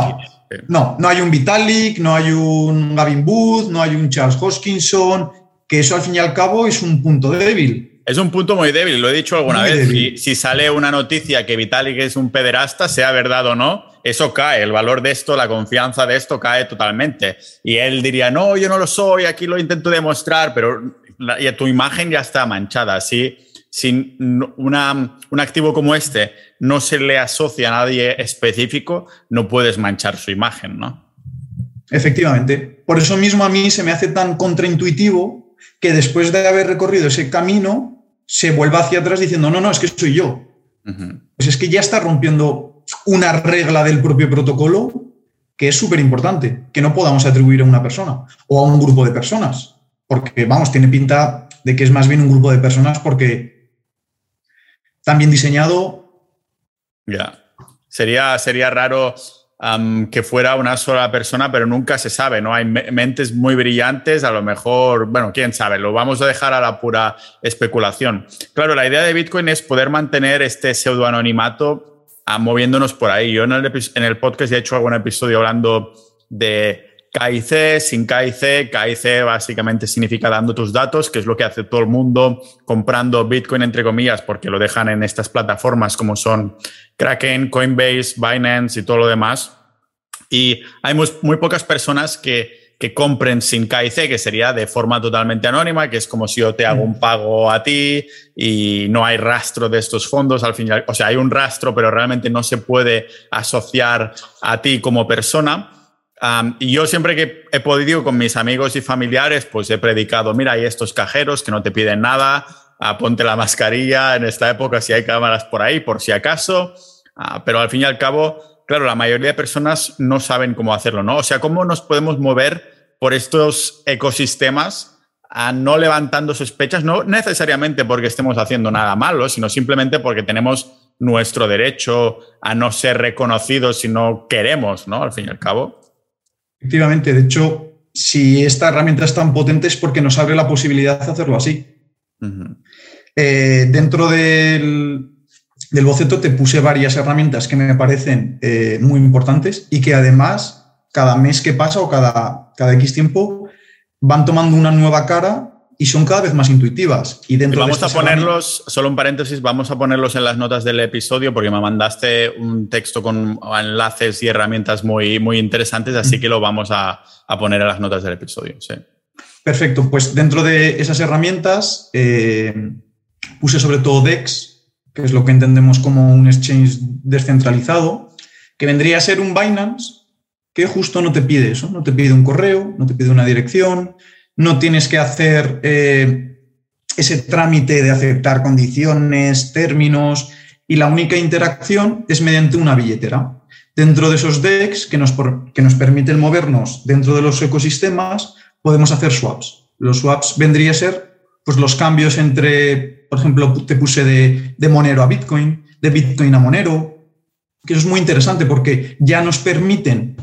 No, no, hay un Vitalik, no hay un Gavin Booth, no hay un Charles Hoskinson, que eso al fin y al cabo es un punto débil. Es un punto muy débil, lo he dicho alguna vez. Si, si, sale una noticia que Vitalik es un pederasta, sea verdad o no, eso cae. El valor de esto, la confianza de esto cae totalmente. Y él diría, no, yo no lo soy, aquí lo intento demostrar, pero y tu imagen ya está manchada. Así, si una, un activo como este no se le asocia a nadie específico, no puedes manchar su imagen, ¿no? Efectivamente. Por eso mismo a mí se me hace tan contraintuitivo que después de haber recorrido ese camino se vuelva hacia atrás diciendo, no, no, es que soy yo. Pues es que ya está rompiendo una regla del propio protocolo que es súper importante, que no podamos atribuir a una persona o a un grupo de personas porque, vamos, tiene pinta de que es más bien un grupo de personas porque tan bien diseñado. Ya. Sería, sería raro que fuera una sola persona, pero nunca se sabe, ¿no? Hay mentes muy brillantes, a lo mejor, bueno, quién sabe, lo vamos a dejar a la pura especulación. Claro, la idea de Bitcoin es poder mantener este pseudoanonimato moviéndonos por ahí. Yo en el, en el podcast he hecho algún episodio hablando de KIC, sin KIC, KIC básicamente significa dando tus datos, que es lo que hace todo el mundo comprando Bitcoin, entre comillas, porque lo dejan en estas plataformas como son Kraken, Coinbase, Binance y todo lo demás. Y hay muy, muy pocas personas que, que, compren sin KIC, que sería de forma totalmente anónima, que es como si yo te hago un pago a ti y no hay rastro de estos fondos al final. O sea, hay un rastro, pero realmente no se puede asociar a ti como persona y yo siempre que he podido con mis amigos y familiares, pues he predicado, mira, hay estos cajeros que no te piden nada, ah, ponte la mascarilla en esta época si hay cámaras por ahí, por si acaso, ah, pero al fin y al cabo, claro, la mayoría de personas no saben cómo hacerlo, ¿no? O sea, ¿cómo nos podemos mover por estos ecosistemas a no levantando sospechas, no necesariamente porque estemos haciendo nada malo, sino simplemente porque tenemos nuestro derecho a no ser reconocidos si no queremos, ¿no? Al fin y al cabo. Efectivamente, de hecho, si esta herramienta es tan potente es porque nos abre la posibilidad de hacerlo así. Eh, dentro del, boceto te puse varias herramientas que me parecen eh, muy importantes y que además cada mes que pasa o cada, cada X tiempo van tomando una nueva cara y son cada vez más intuitivas. Y dentro vamos a ponerlos, solo un paréntesis, vamos a ponerlos en las notas del episodio porque me mandaste un texto con enlaces y herramientas muy, muy interesantes, así que lo vamos a, poner en las notas del episodio. Perfecto, pues dentro de esas herramientas eh, puse sobre todo DEX, que es lo que entendemos como un exchange descentralizado, que vendría a ser un Binance que justo no te pide eso, no te pide un correo, no te pide una dirección, no tienes que hacer eh, ese trámite de aceptar condiciones, términos, y la única interacción es mediante una billetera. Dentro de esos DEX que nos, que nos permiten movernos dentro de los ecosistemas, podemos hacer swaps. Los swaps vendría a ser pues, los cambios entre, por ejemplo, te puse de, de Monero a Bitcoin, de Bitcoin a Monero, que eso es muy interesante porque ya nos permiten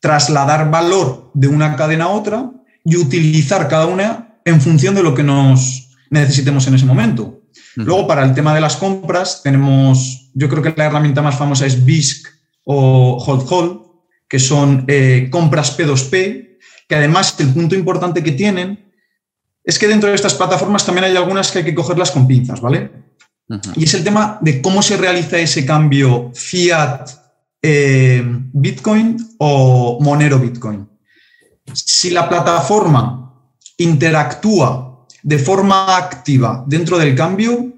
trasladar valor de una cadena a otra y utilizar cada una en función de lo que nos necesitemos en ese momento. Luego, para el tema de las compras, tenemos, yo creo que la herramienta más famosa es BISC o Hold que son eh, compras P2P, que además el punto importante que tienen es que dentro de estas plataformas también hay algunas que hay que cogerlas con pinzas, ¿vale? Y es el tema de cómo se realiza ese cambio fiat eh, Bitcoin o Monero Bitcoin. Si la plataforma interactúa de forma activa dentro del cambio,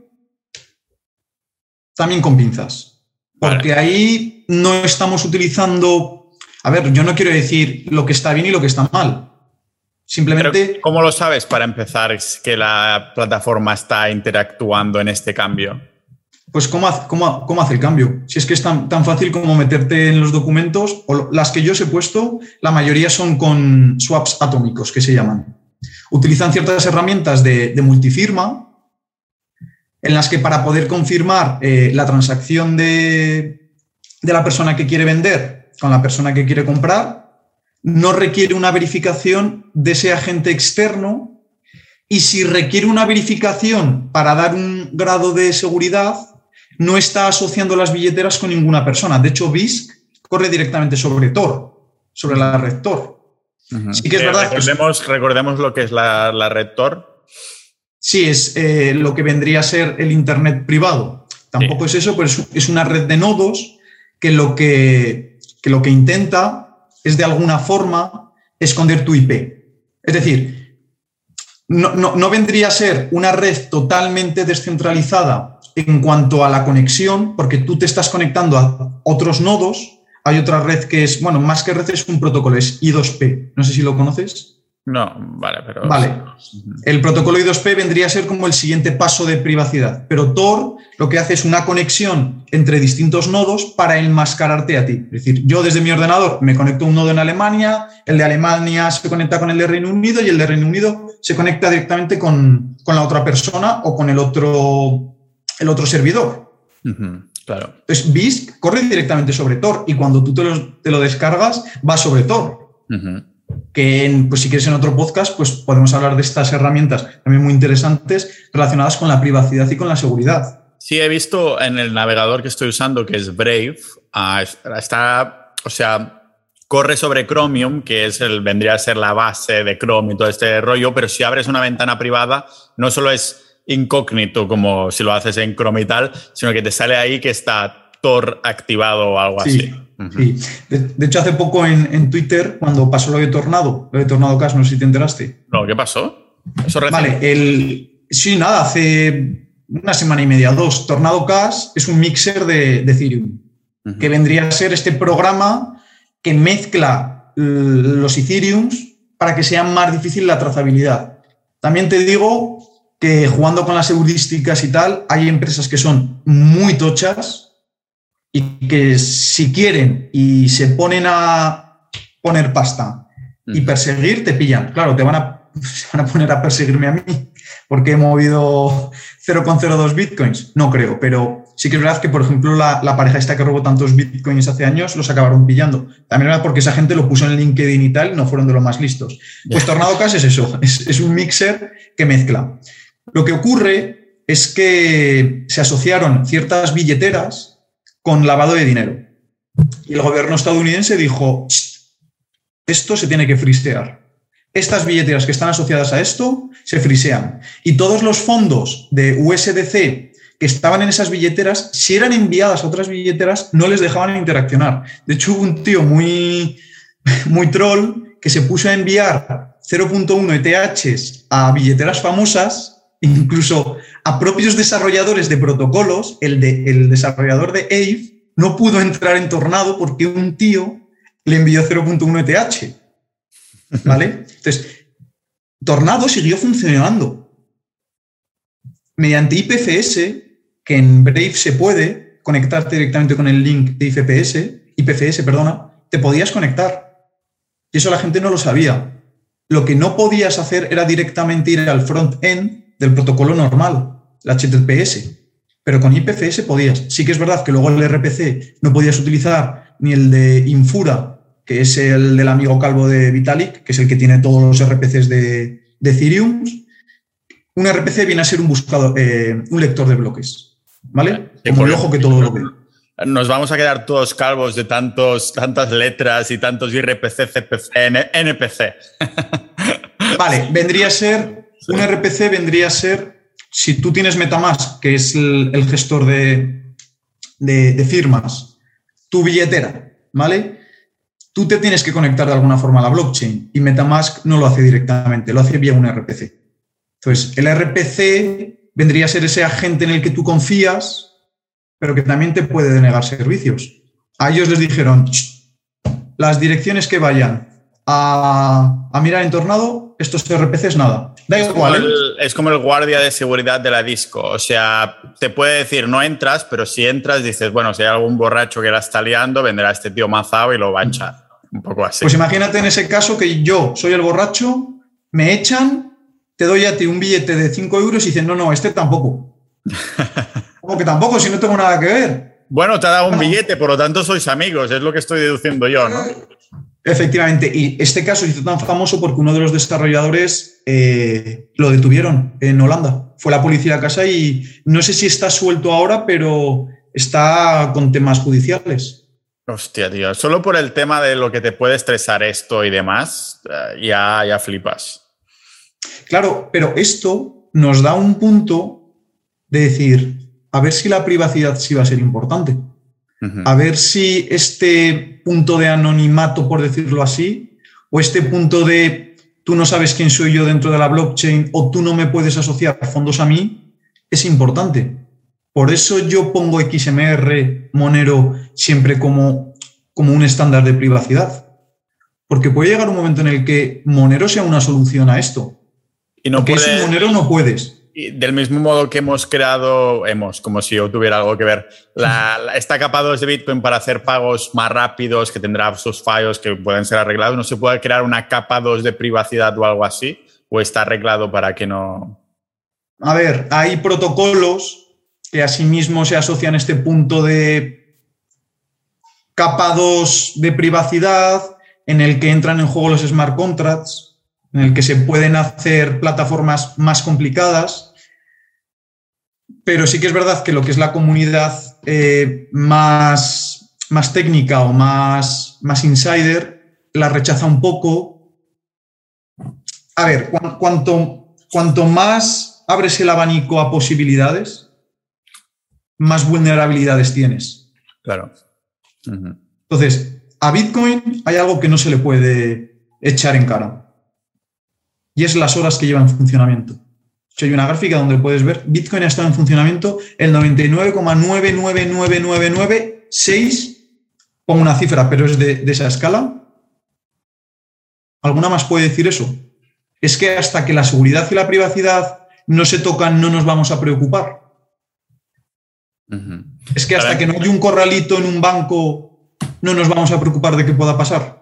también con pinzas. Porque ahí no estamos utilizando, a ver, yo no quiero decir lo que está bien y lo que está mal. Simplemente... ¿Cómo lo sabes para empezar que la plataforma está interactuando en este cambio? Pues ¿cómo, cómo, hace el cambio? Si es que es tan, tan, fácil como meterte en los documentos, o las que yo os he puesto, la mayoría son con swaps atómicos, que se llaman. Utilizan ciertas herramientas de, multifirma, en las que para poder confirmar eh, la transacción de, de la persona que quiere vender con la persona que quiere comprar, no requiere una verificación de ese agente externo y si requiere una verificación para dar un grado de seguridad, no está asociando las billeteras con ninguna persona. De hecho, BISC corre directamente sobre Tor, sobre la red Tor. Sí que es eh, verdad recordemos, recordemos lo que es la, red Tor. Sí, es eh, lo que vendría a ser el Internet privado. Tampoco es eso, pero es, una red de nodos que lo que, lo que intenta es de alguna forma esconder tu IP. Es decir, no, no vendría a ser una red totalmente descentralizada en cuanto a la conexión, porque tú te estás conectando a otros nodos. Hay otra red que es, bueno, más que red es un protocolo, es I2P. No sé si lo conoces. No, vale, pero. Vale. El protocolo I2P vendría a ser como el siguiente paso de privacidad. Pero Tor lo que hace es una conexión entre distintos nodos para enmascararte a ti. Es decir, yo desde mi ordenador me conecto a un nodo en Alemania, el de Alemania se conecta con el de Reino Unido y el de Reino Unido se conecta directamente con, con la otra persona o con el otro el otro servidor. claro. Entonces, BISC corre directamente sobre Tor y cuando tú te lo, descargas, va sobre Tor. Que pues, si quieres en otro podcast, pues podemos hablar de estas herramientas también muy interesantes relacionadas con la privacidad y con la seguridad. Sí, he visto en el navegador que estoy usando, que es Brave, ah, está, o sea, corre sobre Chromium, que es el, vendría a ser la base de Chrome y todo este rollo, pero si abres una ventana privada, no solo es incógnito como si lo haces en Chrome y tal, sino que te sale ahí que está Tor activado o algo así. Sí. De, hecho, hace poco en, Twitter, cuando pasó lo de Tornado, lo de Tornado Cash, no sé si te enteraste. No, ¿qué pasó? Eso vale, el, sí, nada, hace una semana y media, dos. Tornado Cash es un mixer de, Ethereum, que vendría a ser este programa que mezcla los Ethereums para que sea más difícil la trazabilidad. También te digo que jugando con las heurísticas y tal, hay empresas que son muy tochas y que si quieren y se ponen a poner pasta y perseguir, te pillan. Claro, te van a, se van a poner a perseguirme a mí porque he movido 0,02 bitcoins. No creo, pero sí que es verdad que, por ejemplo, la, pareja esta que robó tantos bitcoins hace años los acabaron pillando. También era porque esa gente lo puso en LinkedIn y tal, no fueron de los más listos. Pues Tornado Cash es eso, es, un mixer que mezcla. Lo que ocurre es que se asociaron ciertas billeteras con lavado de dinero. Y el gobierno estadounidense dijo, esto se tiene que frisear. Estas billeteras que están asociadas a esto se frisean. Y todos los fondos de USDC que estaban en esas billeteras, si eran enviadas a otras billeteras, no les dejaban interaccionar. De hecho, hubo un tío muy, muy troll que se puso a enviar 0.1 ETHs a billeteras famosas, incluso a propios desarrolladores de protocolos. El, de, el desarrollador de AVE no pudo entrar en Tornado porque un tío le envió 0.1 ETH. ¿Vale? Entonces, Tornado siguió funcionando. Mediante IPFS, que en Brave se puede conectarte directamente con el link de IPFS, IPFS, perdona, te podías conectar. Y eso la gente no lo sabía. Lo que no podías hacer era directamente ir al front-end del protocolo normal, el HTTPS. Pero con IPFS podías. Sí que es verdad que luego el RPC no podías utilizar ni el de Infura, que es el del amigo calvo de Vitalik, que es el que tiene todos los RPCs de, Ethereum. Un RPC viene a ser un buscador, eh, un lector de bloques. ¿Vale? Como el ojo que todo lo ve. Nos vamos a quedar todos calvos de tantos, tantas letras y tantos IRPC, CPC, NPC. Vale, vendría a ser, un RPC vendría a ser, si tú tienes Metamask, que es el, gestor de, firmas, tu billetera, ¿vale? Tú te tienes que conectar de alguna forma a la blockchain y Metamask no lo hace directamente, lo hace vía un RPC. Entonces, el RPC vendría a ser ese agente en el que tú confías, pero que también te puede denegar servicios. A ellos les dijeron, las direcciones que vayan a, mirar en tornado, estos RPCs nada. Da es, igual, como ¿eh? el, es como el guardia de seguridad de la disco. O sea, te puede decir no entras, pero si entras dices, bueno, si hay algún borracho que la está liando, vendrá este tío mazado y lo va a echar. Un poco así. Pues imagínate en ese caso que yo soy el borracho, me echan te doy a ti un billete de 5 euros y dicen, no, no, este tampoco. Como que tampoco, si no tengo nada que ver. Bueno, te ha dado un billete, por lo tanto sois amigos, es lo que estoy deduciendo yo, ¿no? Efectivamente, y este caso hizo tan famoso porque uno de los desarrolladores eh, lo detuvieron en Holanda. Fue la policía a casa y no sé si está suelto ahora, pero está con temas judiciales. Hostia, tío, solo por el tema de lo que te puede estresar esto y demás, eh, ya, ya flipas. Claro, pero esto nos da un punto de decir, a ver si la privacidad sí va a ser importante. A ver si este punto de anonimato, por decirlo así, o este punto de tú no sabes quién soy yo dentro de la blockchain o tú no me puedes asociar fondos a mí, es importante. Por eso yo pongo XMR, Monero, siempre como, como un estándar de privacidad. Porque puede llegar un momento en el que Monero sea una solución a esto. Y no puedes, Monero no puedes. Del mismo modo que hemos creado, hemos, como si yo tuviera algo que ver, la, esta capa 2 de Bitcoin para hacer pagos más rápidos, que tendrá sus fallos que pueden ser arreglados, ¿no se puede crear una capa 2 de privacidad o algo así? ¿O está arreglado para que no...? A ver, hay protocolos que asimismo se asocian a este punto de capa 2 de privacidad en el que entran en juego los smart contracts en el que se pueden hacer plataformas más complicadas, pero sí que es verdad que lo que es la comunidad eh, más, más técnica o más, más insider la rechaza un poco. A ver, cuanto, cuanto más abres el abanico a posibilidades, más vulnerabilidades tienes. Claro. Entonces, a Bitcoin hay algo que no se le puede echar en cara y es las horas que lleva en funcionamiento. Hay una gráfica donde puedes ver, Bitcoin ha estado en funcionamiento el 99,999996, pongo una cifra, pero es de, esa escala. ¿Alguna más puede decir eso? Es que hasta que la seguridad y la privacidad no se tocan, no nos vamos a preocupar. Es que hasta que no hay un corralito en un banco, no nos vamos a preocupar de qué pueda pasar.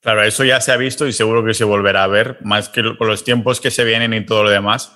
Claro, eso ya se ha visto y seguro que se volverá a ver, más que con los tiempos que se vienen y todo lo demás.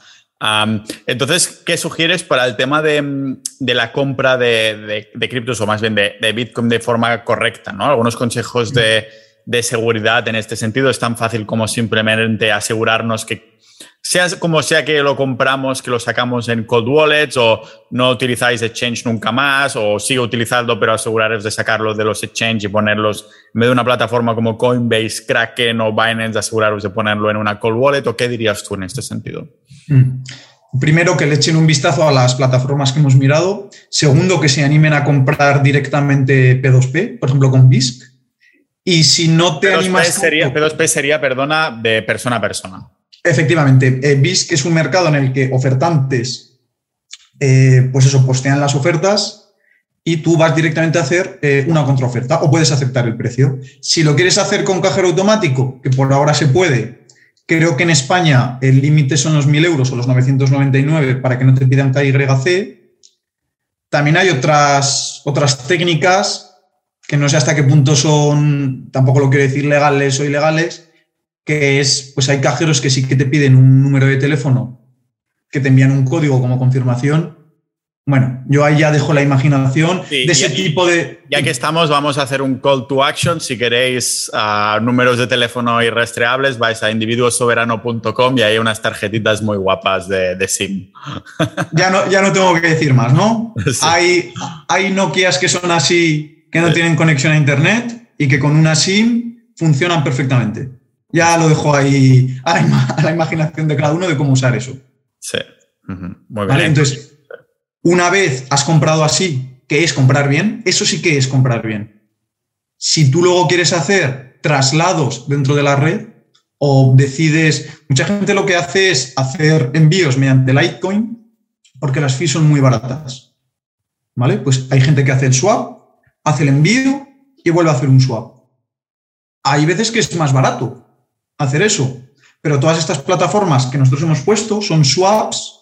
entonces, ¿qué sugieres para el tema de, la compra de, criptos o más bien de, Bitcoin de forma correcta? ¿no? Algunos consejos de, de seguridad en este sentido es tan fácil como simplemente asegurarnos que sea como sea que lo compramos, que lo sacamos en cold wallets o no utilizáis exchange nunca más o sigue utilizando pero aseguraros de sacarlos de los exchange y ponerlos en vez de una plataforma como Coinbase, Kraken o Binance, aseguraros de ponerlo en una cold wallet o qué dirías tú en este sentido? Mm. Primero, que le echen un vistazo a las plataformas que hemos mirado. Segundo, que se animen a comprar directamente P2P, por ejemplo, con BISC. Y si no te animas... Sería, P2P sería, perdona, de persona a persona. Efectivamente, eh, BISC es un mercado en el que ofertantes, eh, pues eso, postean las ofertas y tú vas directamente a hacer eh, una contraoferta o puedes aceptar el precio. Si lo quieres hacer con cajero automático, que por ahora se puede, creo que en España el límite son los 1.000 euros o los 999 para que no te pidan KYC. También hay otras, otras técnicas que no sé hasta qué punto son, tampoco lo quiero decir legales o ilegales, que es, pues hay cajeros que sí que te piden un número de teléfono, que te envían un código como confirmación. Bueno, yo ahí ya dejo la imaginación de ese tipo de... Ya que estamos, vamos a hacer un call to action. Si queréis uh, números de teléfono irrastreables, vais a individuosoberano.com y hay unas tarjetitas muy guapas de, de SIM. Ya no, ya no tengo que decir más, ¿no? Hay, hay Nokias que son así, que no tienen conexión a Internet y que con una SIM funcionan perfectamente ya lo dejo ahí a la, imaginación de cada uno de cómo usar eso. Sí. Muy bien. Entonces, una vez has comprado así, que es comprar bien, eso sí que es comprar bien. Si tú luego quieres hacer traslados dentro de la red o decides, mucha gente lo que hace es hacer envíos mediante Litecoin porque las fees son muy baratas. ¿Vale? Pues hay gente que hace el swap, hace el envío y vuelve a hacer un swap. Hay veces que es más barato, hacer eso. Pero todas estas plataformas que nosotros hemos puesto son swaps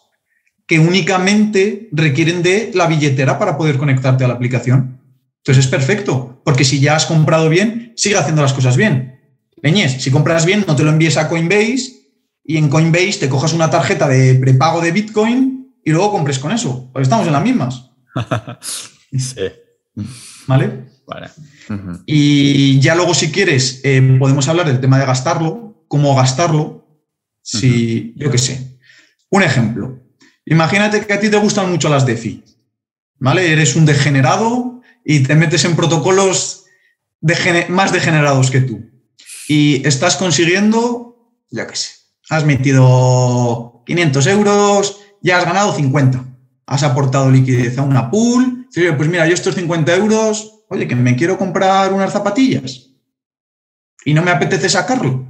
que únicamente requieren de la billetera para poder conectarte a la aplicación. Entonces es perfecto, porque si ya has comprado bien, sigue haciendo las cosas bien. Leñez, si compras bien, no te lo envíes a Coinbase y en Coinbase te cojas una tarjeta de prepago de Bitcoin y luego compres con eso, estamos en las mismas. sí. ¿Vale? Y ya luego, si quieres, eh, podemos hablar del tema de gastarlo, cómo gastarlo, si, yo qué sé. Un ejemplo. Imagínate que a ti te gustan mucho las DeFi, ¿vale? Eres un degenerado y te metes en protocolos más degenerados que tú. Y estás consiguiendo, ya qué sé, has metido 500 euros, ya has ganado 50. Has aportado liquidez a una pool. Pues mira, yo estos 50 euros Oye, que me quiero comprar unas zapatillas y no me apetece sacarlo.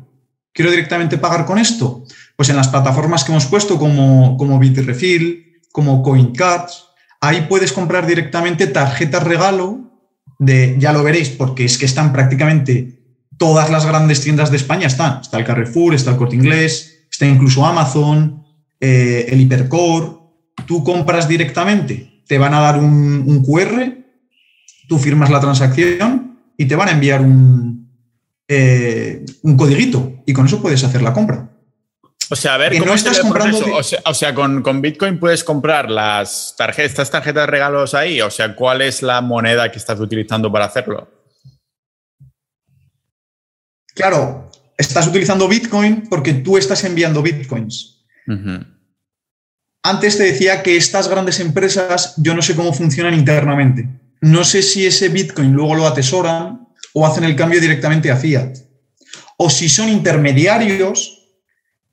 Quiero directamente pagar con esto. Pues en las plataformas que hemos puesto como, como Bitrefill, como CoinCards, ahí puedes comprar directamente tarjetas regalo de, ya lo veréis, porque es que están prácticamente todas las grandes tiendas de España están. Está el Carrefour, está el Corte Inglés, está incluso Amazon, eh, el Hipercore. Tú compras directamente, te van a dar un, un QR tú firmas la transacción y te van a enviar un, eh, un codiguito y con eso puedes hacer la compra. O sea, a ver, ¿cómo estás comprando? O sea, con, Bitcoin puedes comprar las tarjetas, estas tarjetas de regalos ahí. O sea, ¿cuál es la moneda que estás utilizando para hacerlo? Claro, estás utilizando Bitcoin porque tú estás enviando Bitcoins. Antes te decía que estas grandes empresas, yo no sé cómo funcionan internamente. No sé si ese Bitcoin luego lo atesoran o hacen el cambio directamente a fiat. O si son intermediarios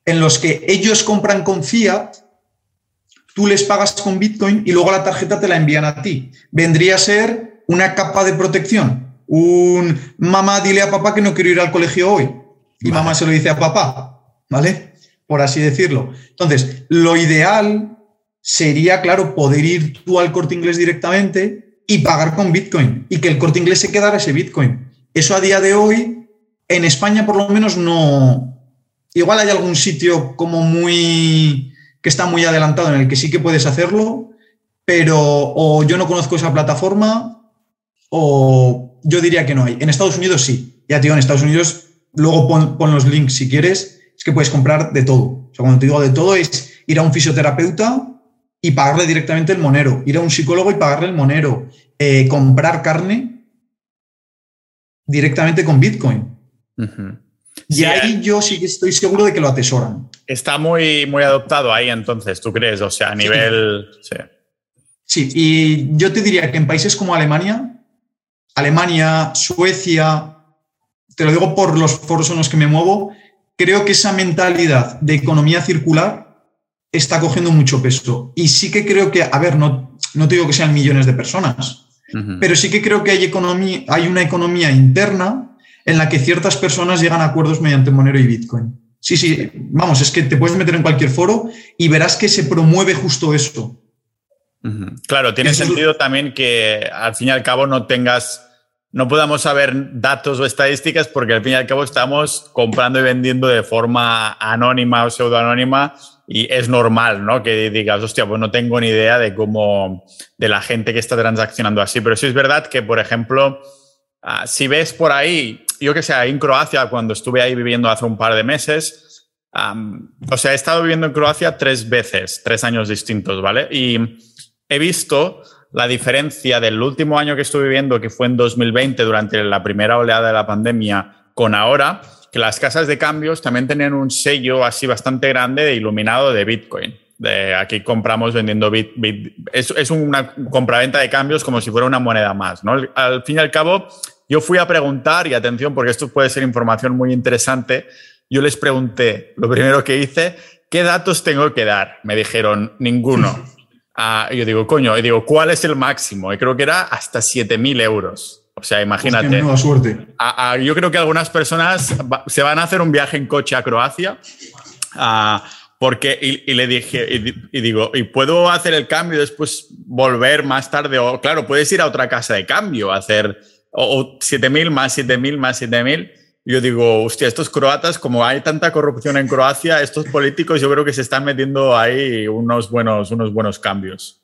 en los que ellos compran con fiat, tú les pagas con Bitcoin y luego la tarjeta te la envían a ti. Vendría a ser una capa de protección. Un mamá, dile a papá que no quiero ir al colegio hoy. Y mamá se lo dice a papá, ¿vale? Por así decirlo. Entonces, lo ideal sería, claro, poder ir tú al corte inglés directamente y pagar con Bitcoin y que el corte inglés se quedara ese Bitcoin. Eso a día de hoy, en España por lo menos no. Igual hay algún sitio como muy. que está muy adelantado en el que sí que puedes hacerlo, pero o yo no conozco esa plataforma o yo diría que no hay. En Estados Unidos sí. Ya, tío, en Estados Unidos luego pon, los links si quieres, es que puedes comprar de todo. O sea, cuando te digo de todo es ir a un fisioterapeuta y pagarle directamente el monero, ir a un psicólogo y pagarle el monero, eh, comprar carne directamente con Bitcoin. Y ahí eh. yo sí que estoy seguro de que lo atesoran. Está muy, muy adoptado ahí entonces, ¿tú crees? O sea, a nivel... Sí. sí, y yo te diría que en países como Alemania, Alemania, Suecia, te lo digo por los foros en los que me muevo, creo que esa mentalidad de economía circular está cogiendo mucho peso. Y sí que creo que, a ver, no, no te digo que sean millones de personas, pero sí que creo que hay, economía, hay una economía interna en la que ciertas personas llegan a acuerdos mediante Monero y Bitcoin. Sí, sí, vamos, es que te puedes meter en cualquier foro y verás que se promueve justo esto. Claro, tiene sentido también que al fin y al cabo no tengas no podamos saber datos o estadísticas porque al fin y al cabo estamos comprando y vendiendo de forma anónima o pseudoanónima y es normal, ¿no? Que digas, hostia, pues no tengo ni idea de cómo, de la gente que está transaccionando así. Pero sí es verdad que, por ejemplo, ah, si ves por ahí, yo que sé, ahí en Croacia, cuando estuve ahí viviendo hace un par de meses, o sea, he estado viviendo en Croacia tres veces, tres años distintos, ¿vale? Y he visto la diferencia del último año que estuve viviendo, que fue en 2020, durante la primera oleada de la pandemia, con ahora, que las casas de cambios también tenían un sello así bastante grande de iluminado de Bitcoin. De aquí compramos vendiendo bit, es, es, una compraventa de cambios como si fuera una moneda más. ¿no? Al fin y al cabo, yo fui a preguntar, y atención, porque esto puede ser información muy interesante, yo les pregunté, lo primero que hice, ¿qué datos tengo que dar? Me dijeron, ninguno. yo digo, coño, y digo, ¿cuál es el máximo? Y creo que era hasta 7.000 euros. O sea, imagínate. suerte. yo creo que algunas personas se van a hacer un viaje en coche a Croacia. porque, y, le dije, y, digo, ¿y puedo hacer el cambio y después volver más tarde? O, claro, puedes ir a otra casa de cambio, hacer o, 7.000 más 7.000 más 7.000 yo digo, hostia, estos croatas, como hay tanta corrupción en Croacia, estos políticos yo creo que se están metiendo ahí unos buenos, unos buenos cambios.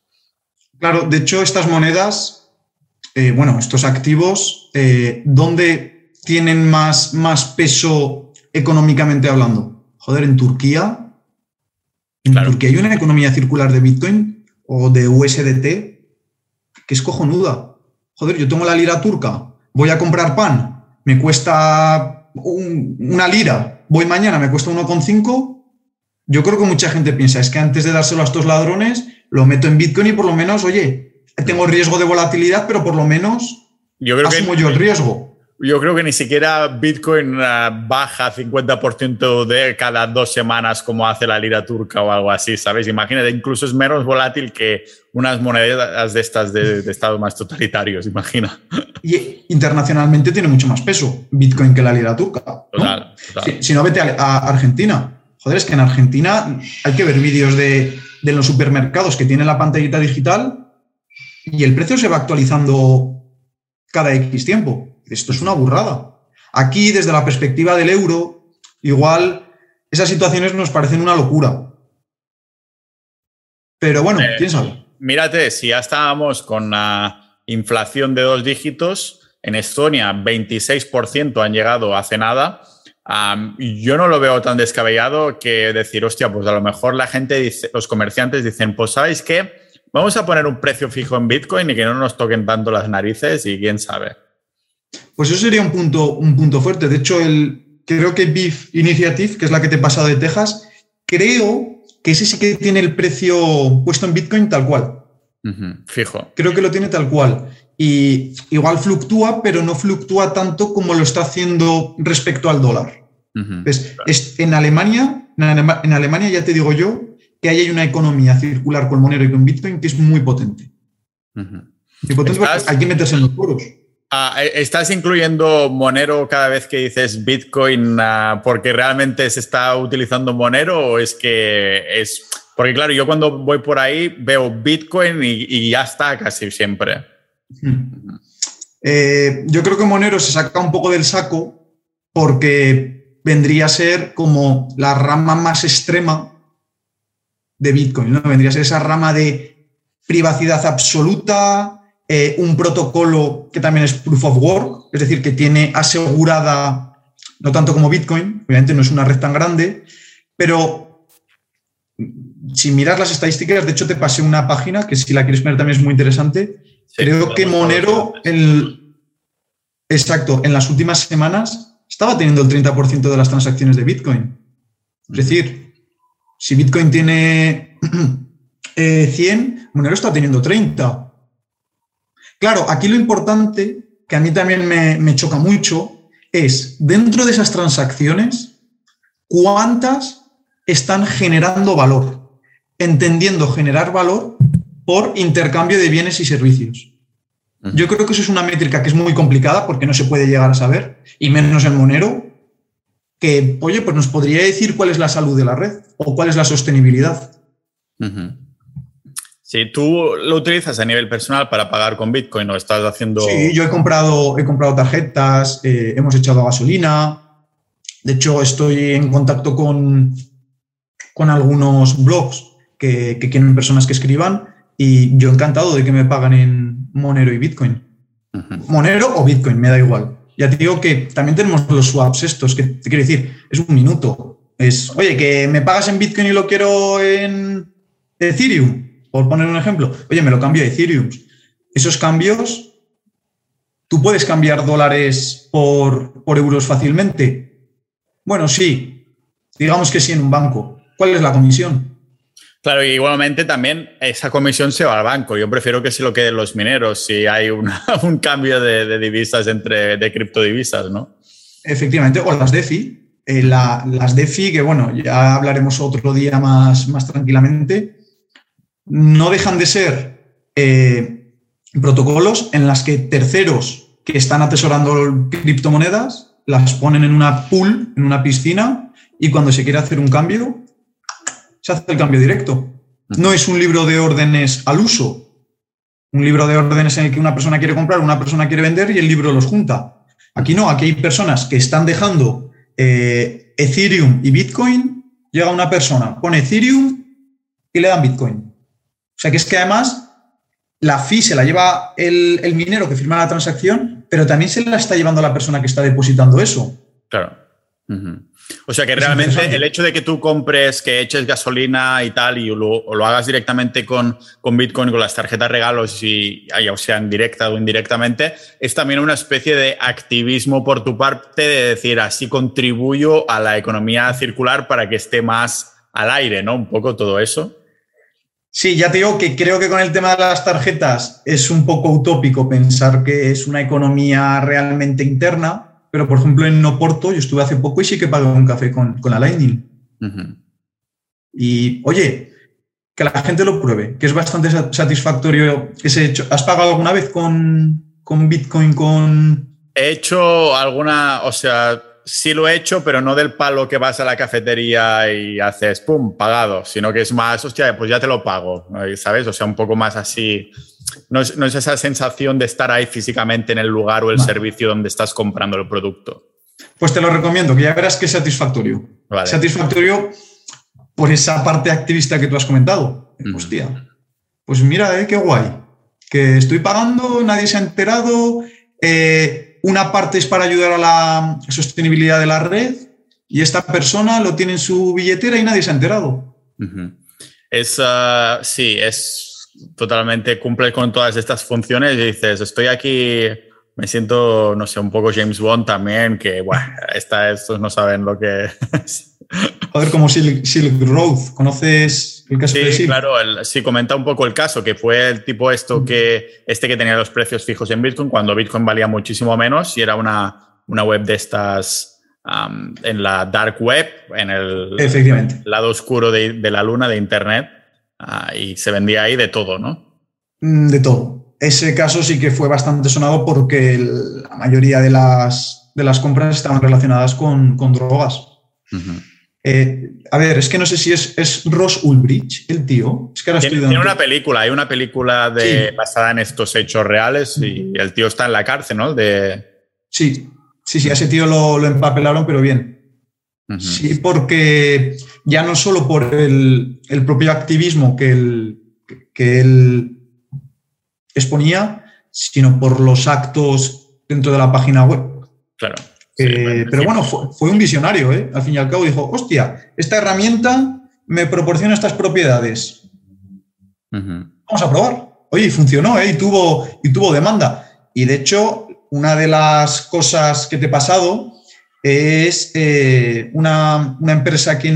Claro, de hecho, estas monedas, eh, bueno, estos activos, eh, ¿dónde tienen más, más peso económicamente hablando? Joder, en Turquía. En Turquía hay una economía circular de Bitcoin o de USDT que es cojonuda. Joder, yo tengo la lira turca, voy a comprar pan, me cuesta una lira, voy mañana, me cuesta 1,5, yo creo que mucha gente piensa, es que antes de dárselo a estos ladrones, lo meto en Bitcoin y por lo menos, oye, tengo riesgo de volatilidad, pero por lo menos yo creo asumo yo el riesgo. Yo creo que ni siquiera Bitcoin uh, baja 50% de cada dos semanas como hace la lira turca o algo así, ¿sabes? Imagínate, incluso es menos volátil que unas monedas de estas de, estados más totalitarios, imagina. Y internacionalmente tiene mucho más peso Bitcoin que la lira turca. Total, Si, no, vete a, Argentina. Joder, es que en Argentina hay que ver vídeos de, de los supermercados que tienen la pantallita digital y el precio se va actualizando cada X tiempo. Esto es una burrada. Aquí, desde la perspectiva del euro, igual esas situaciones nos parecen una locura. Pero bueno, eh, quién sabe. Mírate, si ya estábamos con la inflación de dos dígitos, en Estonia 26% han llegado hace nada. yo no lo veo tan descabellado que decir, hostia, pues a lo mejor la gente dice, los comerciantes dicen, pues sabéis qué, vamos a poner un precio fijo en Bitcoin y que no nos toquen tanto las narices y quién sabe. Pues eso sería un punto, un punto fuerte. De hecho, el, creo que Beef Initiative, que es la que te he pasado de Texas, creo que ese sí que tiene el precio puesto en Bitcoin tal cual. Fijo. Creo que lo tiene tal cual. Y igual fluctúa, pero no fluctúa tanto como lo está haciendo respecto al dólar. en, Alemania, en Alemania ya te digo yo que ahí hay una economía circular con Monero y con Bitcoin que es muy potente. Muy potente hay que meterse en los puros. Ah, eh, ¿Estás incluyendo Monero cada vez que dices Bitcoin ah, porque realmente se está utilizando Monero o es que es... Porque claro, yo cuando voy por ahí veo Bitcoin y, ya está casi siempre. Hmm. Eh, yo creo que Monero se saca un poco del saco porque vendría a ser como la rama más extrema de Bitcoin, ¿no? Vendría a ser esa rama de privacidad absoluta, eh, un protocolo que también es proof of work, es decir, que tiene asegurada no tanto como Bitcoin, obviamente no es una red tan grande, pero si miras las estadísticas, de hecho te pasé una página que si la quieres ver también es muy interesante. Creo que Monero, el, exacto, en las últimas semanas estaba teniendo el 30% de las transacciones de Bitcoin. Es decir, si Bitcoin tiene 100, eh, Monero está teniendo 30. Claro, aquí lo importante, que a mí también me, me choca mucho, es dentro de esas transacciones, cuántas están generando valor, entendiendo generar valor por intercambio de bienes y servicios. Yo creo que eso es una métrica que es muy complicada porque no se puede llegar a saber, y menos en Monero, que, oye, pues nos podría decir cuál es la salud de la red o cuál es la sostenibilidad. Si tú lo utilizas a nivel personal para pagar con Bitcoin o estás haciendo... Sí, yo he comprado, he comprado tarjetas, eh, hemos echado gasolina. De hecho, estoy en contacto con, con algunos blogs que, que quieren personas que escriban y yo encantado de que me pagan en Monero y Bitcoin. Monero o Bitcoin, me da igual. Ya te digo que también tenemos los swaps estos, que te quiero decir, es un minuto. Es, oye, que me pagas en Bitcoin y lo quiero en Ethereum, por poner un ejemplo. Oye, me lo cambio a Ethereum. Esos cambios, ¿tú puedes cambiar dólares por, por euros fácilmente? Bueno, sí. Digamos que sí en un banco. ¿Cuál es la comisión? Claro, y igualmente también esa comisión se va al banco. Yo prefiero que se lo queden los mineros si hay un cambio de, divisas entre de criptodivisas, ¿no? Efectivamente, o las DeFi. Eh, las DeFi, que bueno, ya hablaremos otro día más, más tranquilamente, no dejan de ser eh, protocolos en las que terceros que están atesorando criptomonedas las ponen en una pool, en una piscina, y cuando se quiere hacer un cambio, se hace el cambio directo. No es un libro de órdenes al uso. Un libro de órdenes en el que una persona quiere comprar, una persona quiere vender y el libro los junta. Aquí no, aquí hay personas que están dejando eh, Ethereum y Bitcoin. Llega una persona, pone Ethereum y le dan Bitcoin. O sea que es que además la fee se la lleva el, minero que firma la transacción, pero también se la está llevando la persona que está depositando eso. Claro. O sea que realmente el hecho de que tú compres, que eches gasolina y tal, y lo, lo hagas directamente con, con, Bitcoin, con las tarjetas regalos, y ya sean directa o indirectamente, es también una especie de activismo por tu parte de decir, así contribuyo a la economía circular para que esté más al aire, ¿no? Un poco todo eso. Sí, ya te digo que creo que con el tema de las tarjetas es un poco utópico pensar que es una economía realmente interna pero, por ejemplo, en Oporto, yo estuve hace poco y sí que pagué un café con, con la Lightning. Y, oye, que la gente lo pruebe, que es bastante satisfactorio que se hecho. ¿Has pagado alguna vez con, con Bitcoin, con...? He hecho alguna, o sea, sí lo he hecho, pero no del palo que vas a la cafetería y haces, ¡pum!, pagado, sino que es más, hostia, pues ya te lo pago, ¿sabes? O sea, un poco más así no es, esa sensación de estar ahí físicamente en el lugar o el servicio donde estestás comprando el producto. Pues te lo recomiendo, que ya verás que es satisfactorio. Satisfactorio por esa parte activista que tú has comentado. Hostia, pues mira, eh, qué guay. Que estoy pagando, nadie se ha enterado. Eh, una parte es para ayudar a la sostenibilidad de la red y esta persona lo tiene en su billetera y nadie se ha enterado. Es, ah, sí, es totalmente cumple con todas estas funciones y dices, estoy aquí, me siento, no sé, un poco James Bond también, que, bueno, estos no saben lo que es. A ver, como Silk, Road, ¿conoces el caso sí, de Silk? claro, sí, comenta un poco el caso, que fue el tipo esto que, este que tenía los precios fijos en Bitcoin, cuando Bitcoin valía muchísimo menos y era una, una web de estas en la dark web, en el lado oscuro de, de la luna de Internet Ah, y se vendía ahí de todo, ¿no? Mm, de todo. Ese caso sí que fue bastante sonado porque la mayoría de las, de las compras estaban relacionadas con, drogas. Eh, a ver, es que no sé si es, es Ross Ulbricht, el tío. Es que tiene, una película, hay una película de, basada en estos hechos reales y el tío está en la cárcel, ¿no? De... Sí, sí, sí, a ese tío lo, lo empapelaron, pero bien. Sí, porque ya no solo por el, propio activismo que él, que él exponía, sino por los actos dentro de la página web. Claro. Eh, pero bueno, fue, un visionario, ¿eh? Al fin y al cabo dijo, hostia, esta herramienta me proporciona estas propiedades. Vamos a probar. Oye, funcionó, ¿eh? Y tuvo, y tuvo demanda. Y de hecho, una de las cosas que te he pasado es eh, una, empresa que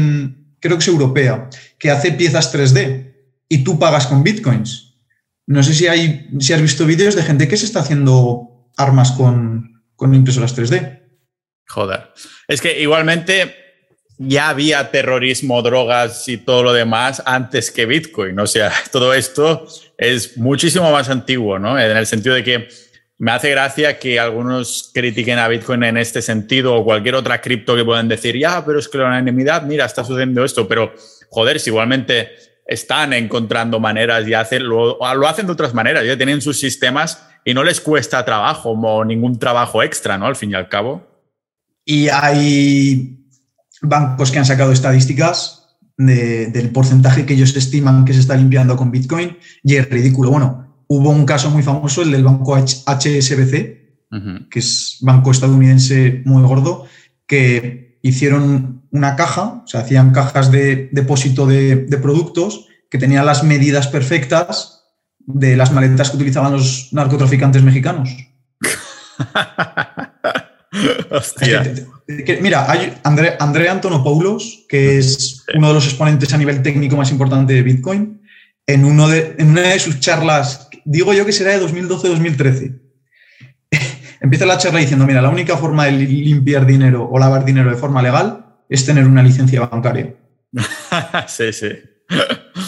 creo que es europea, que hace piezas 3D y tú pagas con bitcoins. No sé si, hay, si has visto vídeos de gente que se está haciendo armas con, con impresoras 3D. Joder. Es que igualmente ya había terrorismo, drogas y todo lo demás antes que Bitcoin. O sea, todo esto es muchísimo más antiguo, ¿no? En el sentido de que me hace gracia que algunos critiquen a Bitcoin en este sentido o cualquier otra cripto que puedan decir, ya, pero es que la unanimidad, mira, está sucediendo esto, pero joder, si igualmente están encontrando maneras y hacen, lo, hacen de otras maneras, ya tienen sus sistemas y no les cuesta trabajo o ningún trabajo extra, ¿no? Al fin y al cabo. Y hay bancos que han sacado estadísticas del porcentaje que ellos estiman que se está limpiando con Bitcoin y es ridículo. Bueno, Hubo un caso muy famoso, el del banco HSBC, que es banco estadounidense muy gordo, que hicieron una caja, o sea, hacían cajas de depósito de, productos que tenían las medidas perfectas de las maletas que utilizaban los narcotraficantes mexicanos. Hostia. mira, hay André, André Antonopoulos, que es uno de los exponentes a nivel técnico más importante de Bitcoin, en, uno de, en una de sus charlas digo yo que será de 2012-2013. Empieza la charla diciendo, mira, la única forma de limpiar dinero o lavar dinero de forma legal es tener una licencia bancaria. sí, sí.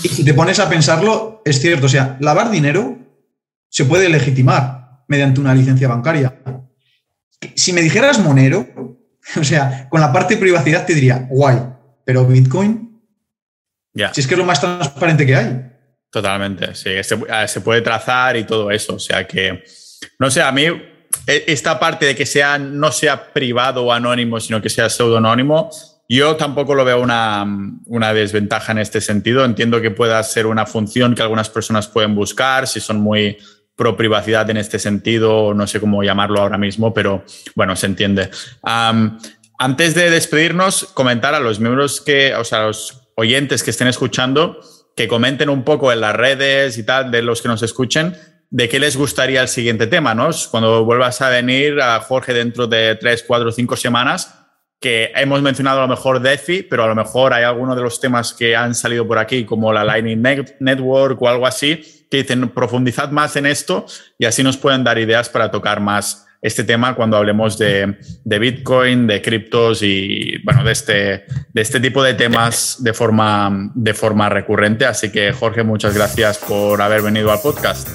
y si te pones a pensarlo, es cierto, o sea, lavar dinero se puede legitimar mediante una licencia bancaria. Si me dijeras Monero, o sea, con la parte de privacidad te diría, guay, pero Bitcoin, si es que es lo más transparente que hay. Totalmente, sí, ah, se, puede trazar y todo eso. O sea que, no sé, a mí e, esta parte de que sea, no sea privado o anónimo, sino que sea pseudonónimo, yo tampoco lo veo una, una, desventaja en este sentido. Entiendo que pueda ser una función que algunas personas pueden buscar, si son muy pro privacidad en este sentido, no sé cómo llamarlo ahora mismo, pero bueno, se entiende. antes de despedirnos, comentar a los miembros que, o sea, a los oyentes que estén escuchando, que comenten un poco en las redes y tal, de los que nos escuchen, de qué les gustaría el siguiente tema, ¿no? Cuando vuelvas a venir a Jorge dentro de tres, cuatro, cinco semanas, que hemos mencionado a lo mejor DeFi, pero a lo mejor hay algunos de los temas que han salido por aquí, como la Lightning Network o algo así, que dicen profundizad más en esto y así nos pueden dar ideas para tocar más este tema cuando hablemos de, Bitcoin, de criptos y bueno, de este, de este tipo de temas de forma, de forma recurrente. Así que Jorge, muchas gracias por haber venido al podcast.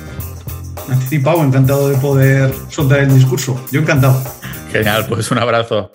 Pau, encantado de poder soltar el discurso. Yo encantado. Genial, pues un abrazo.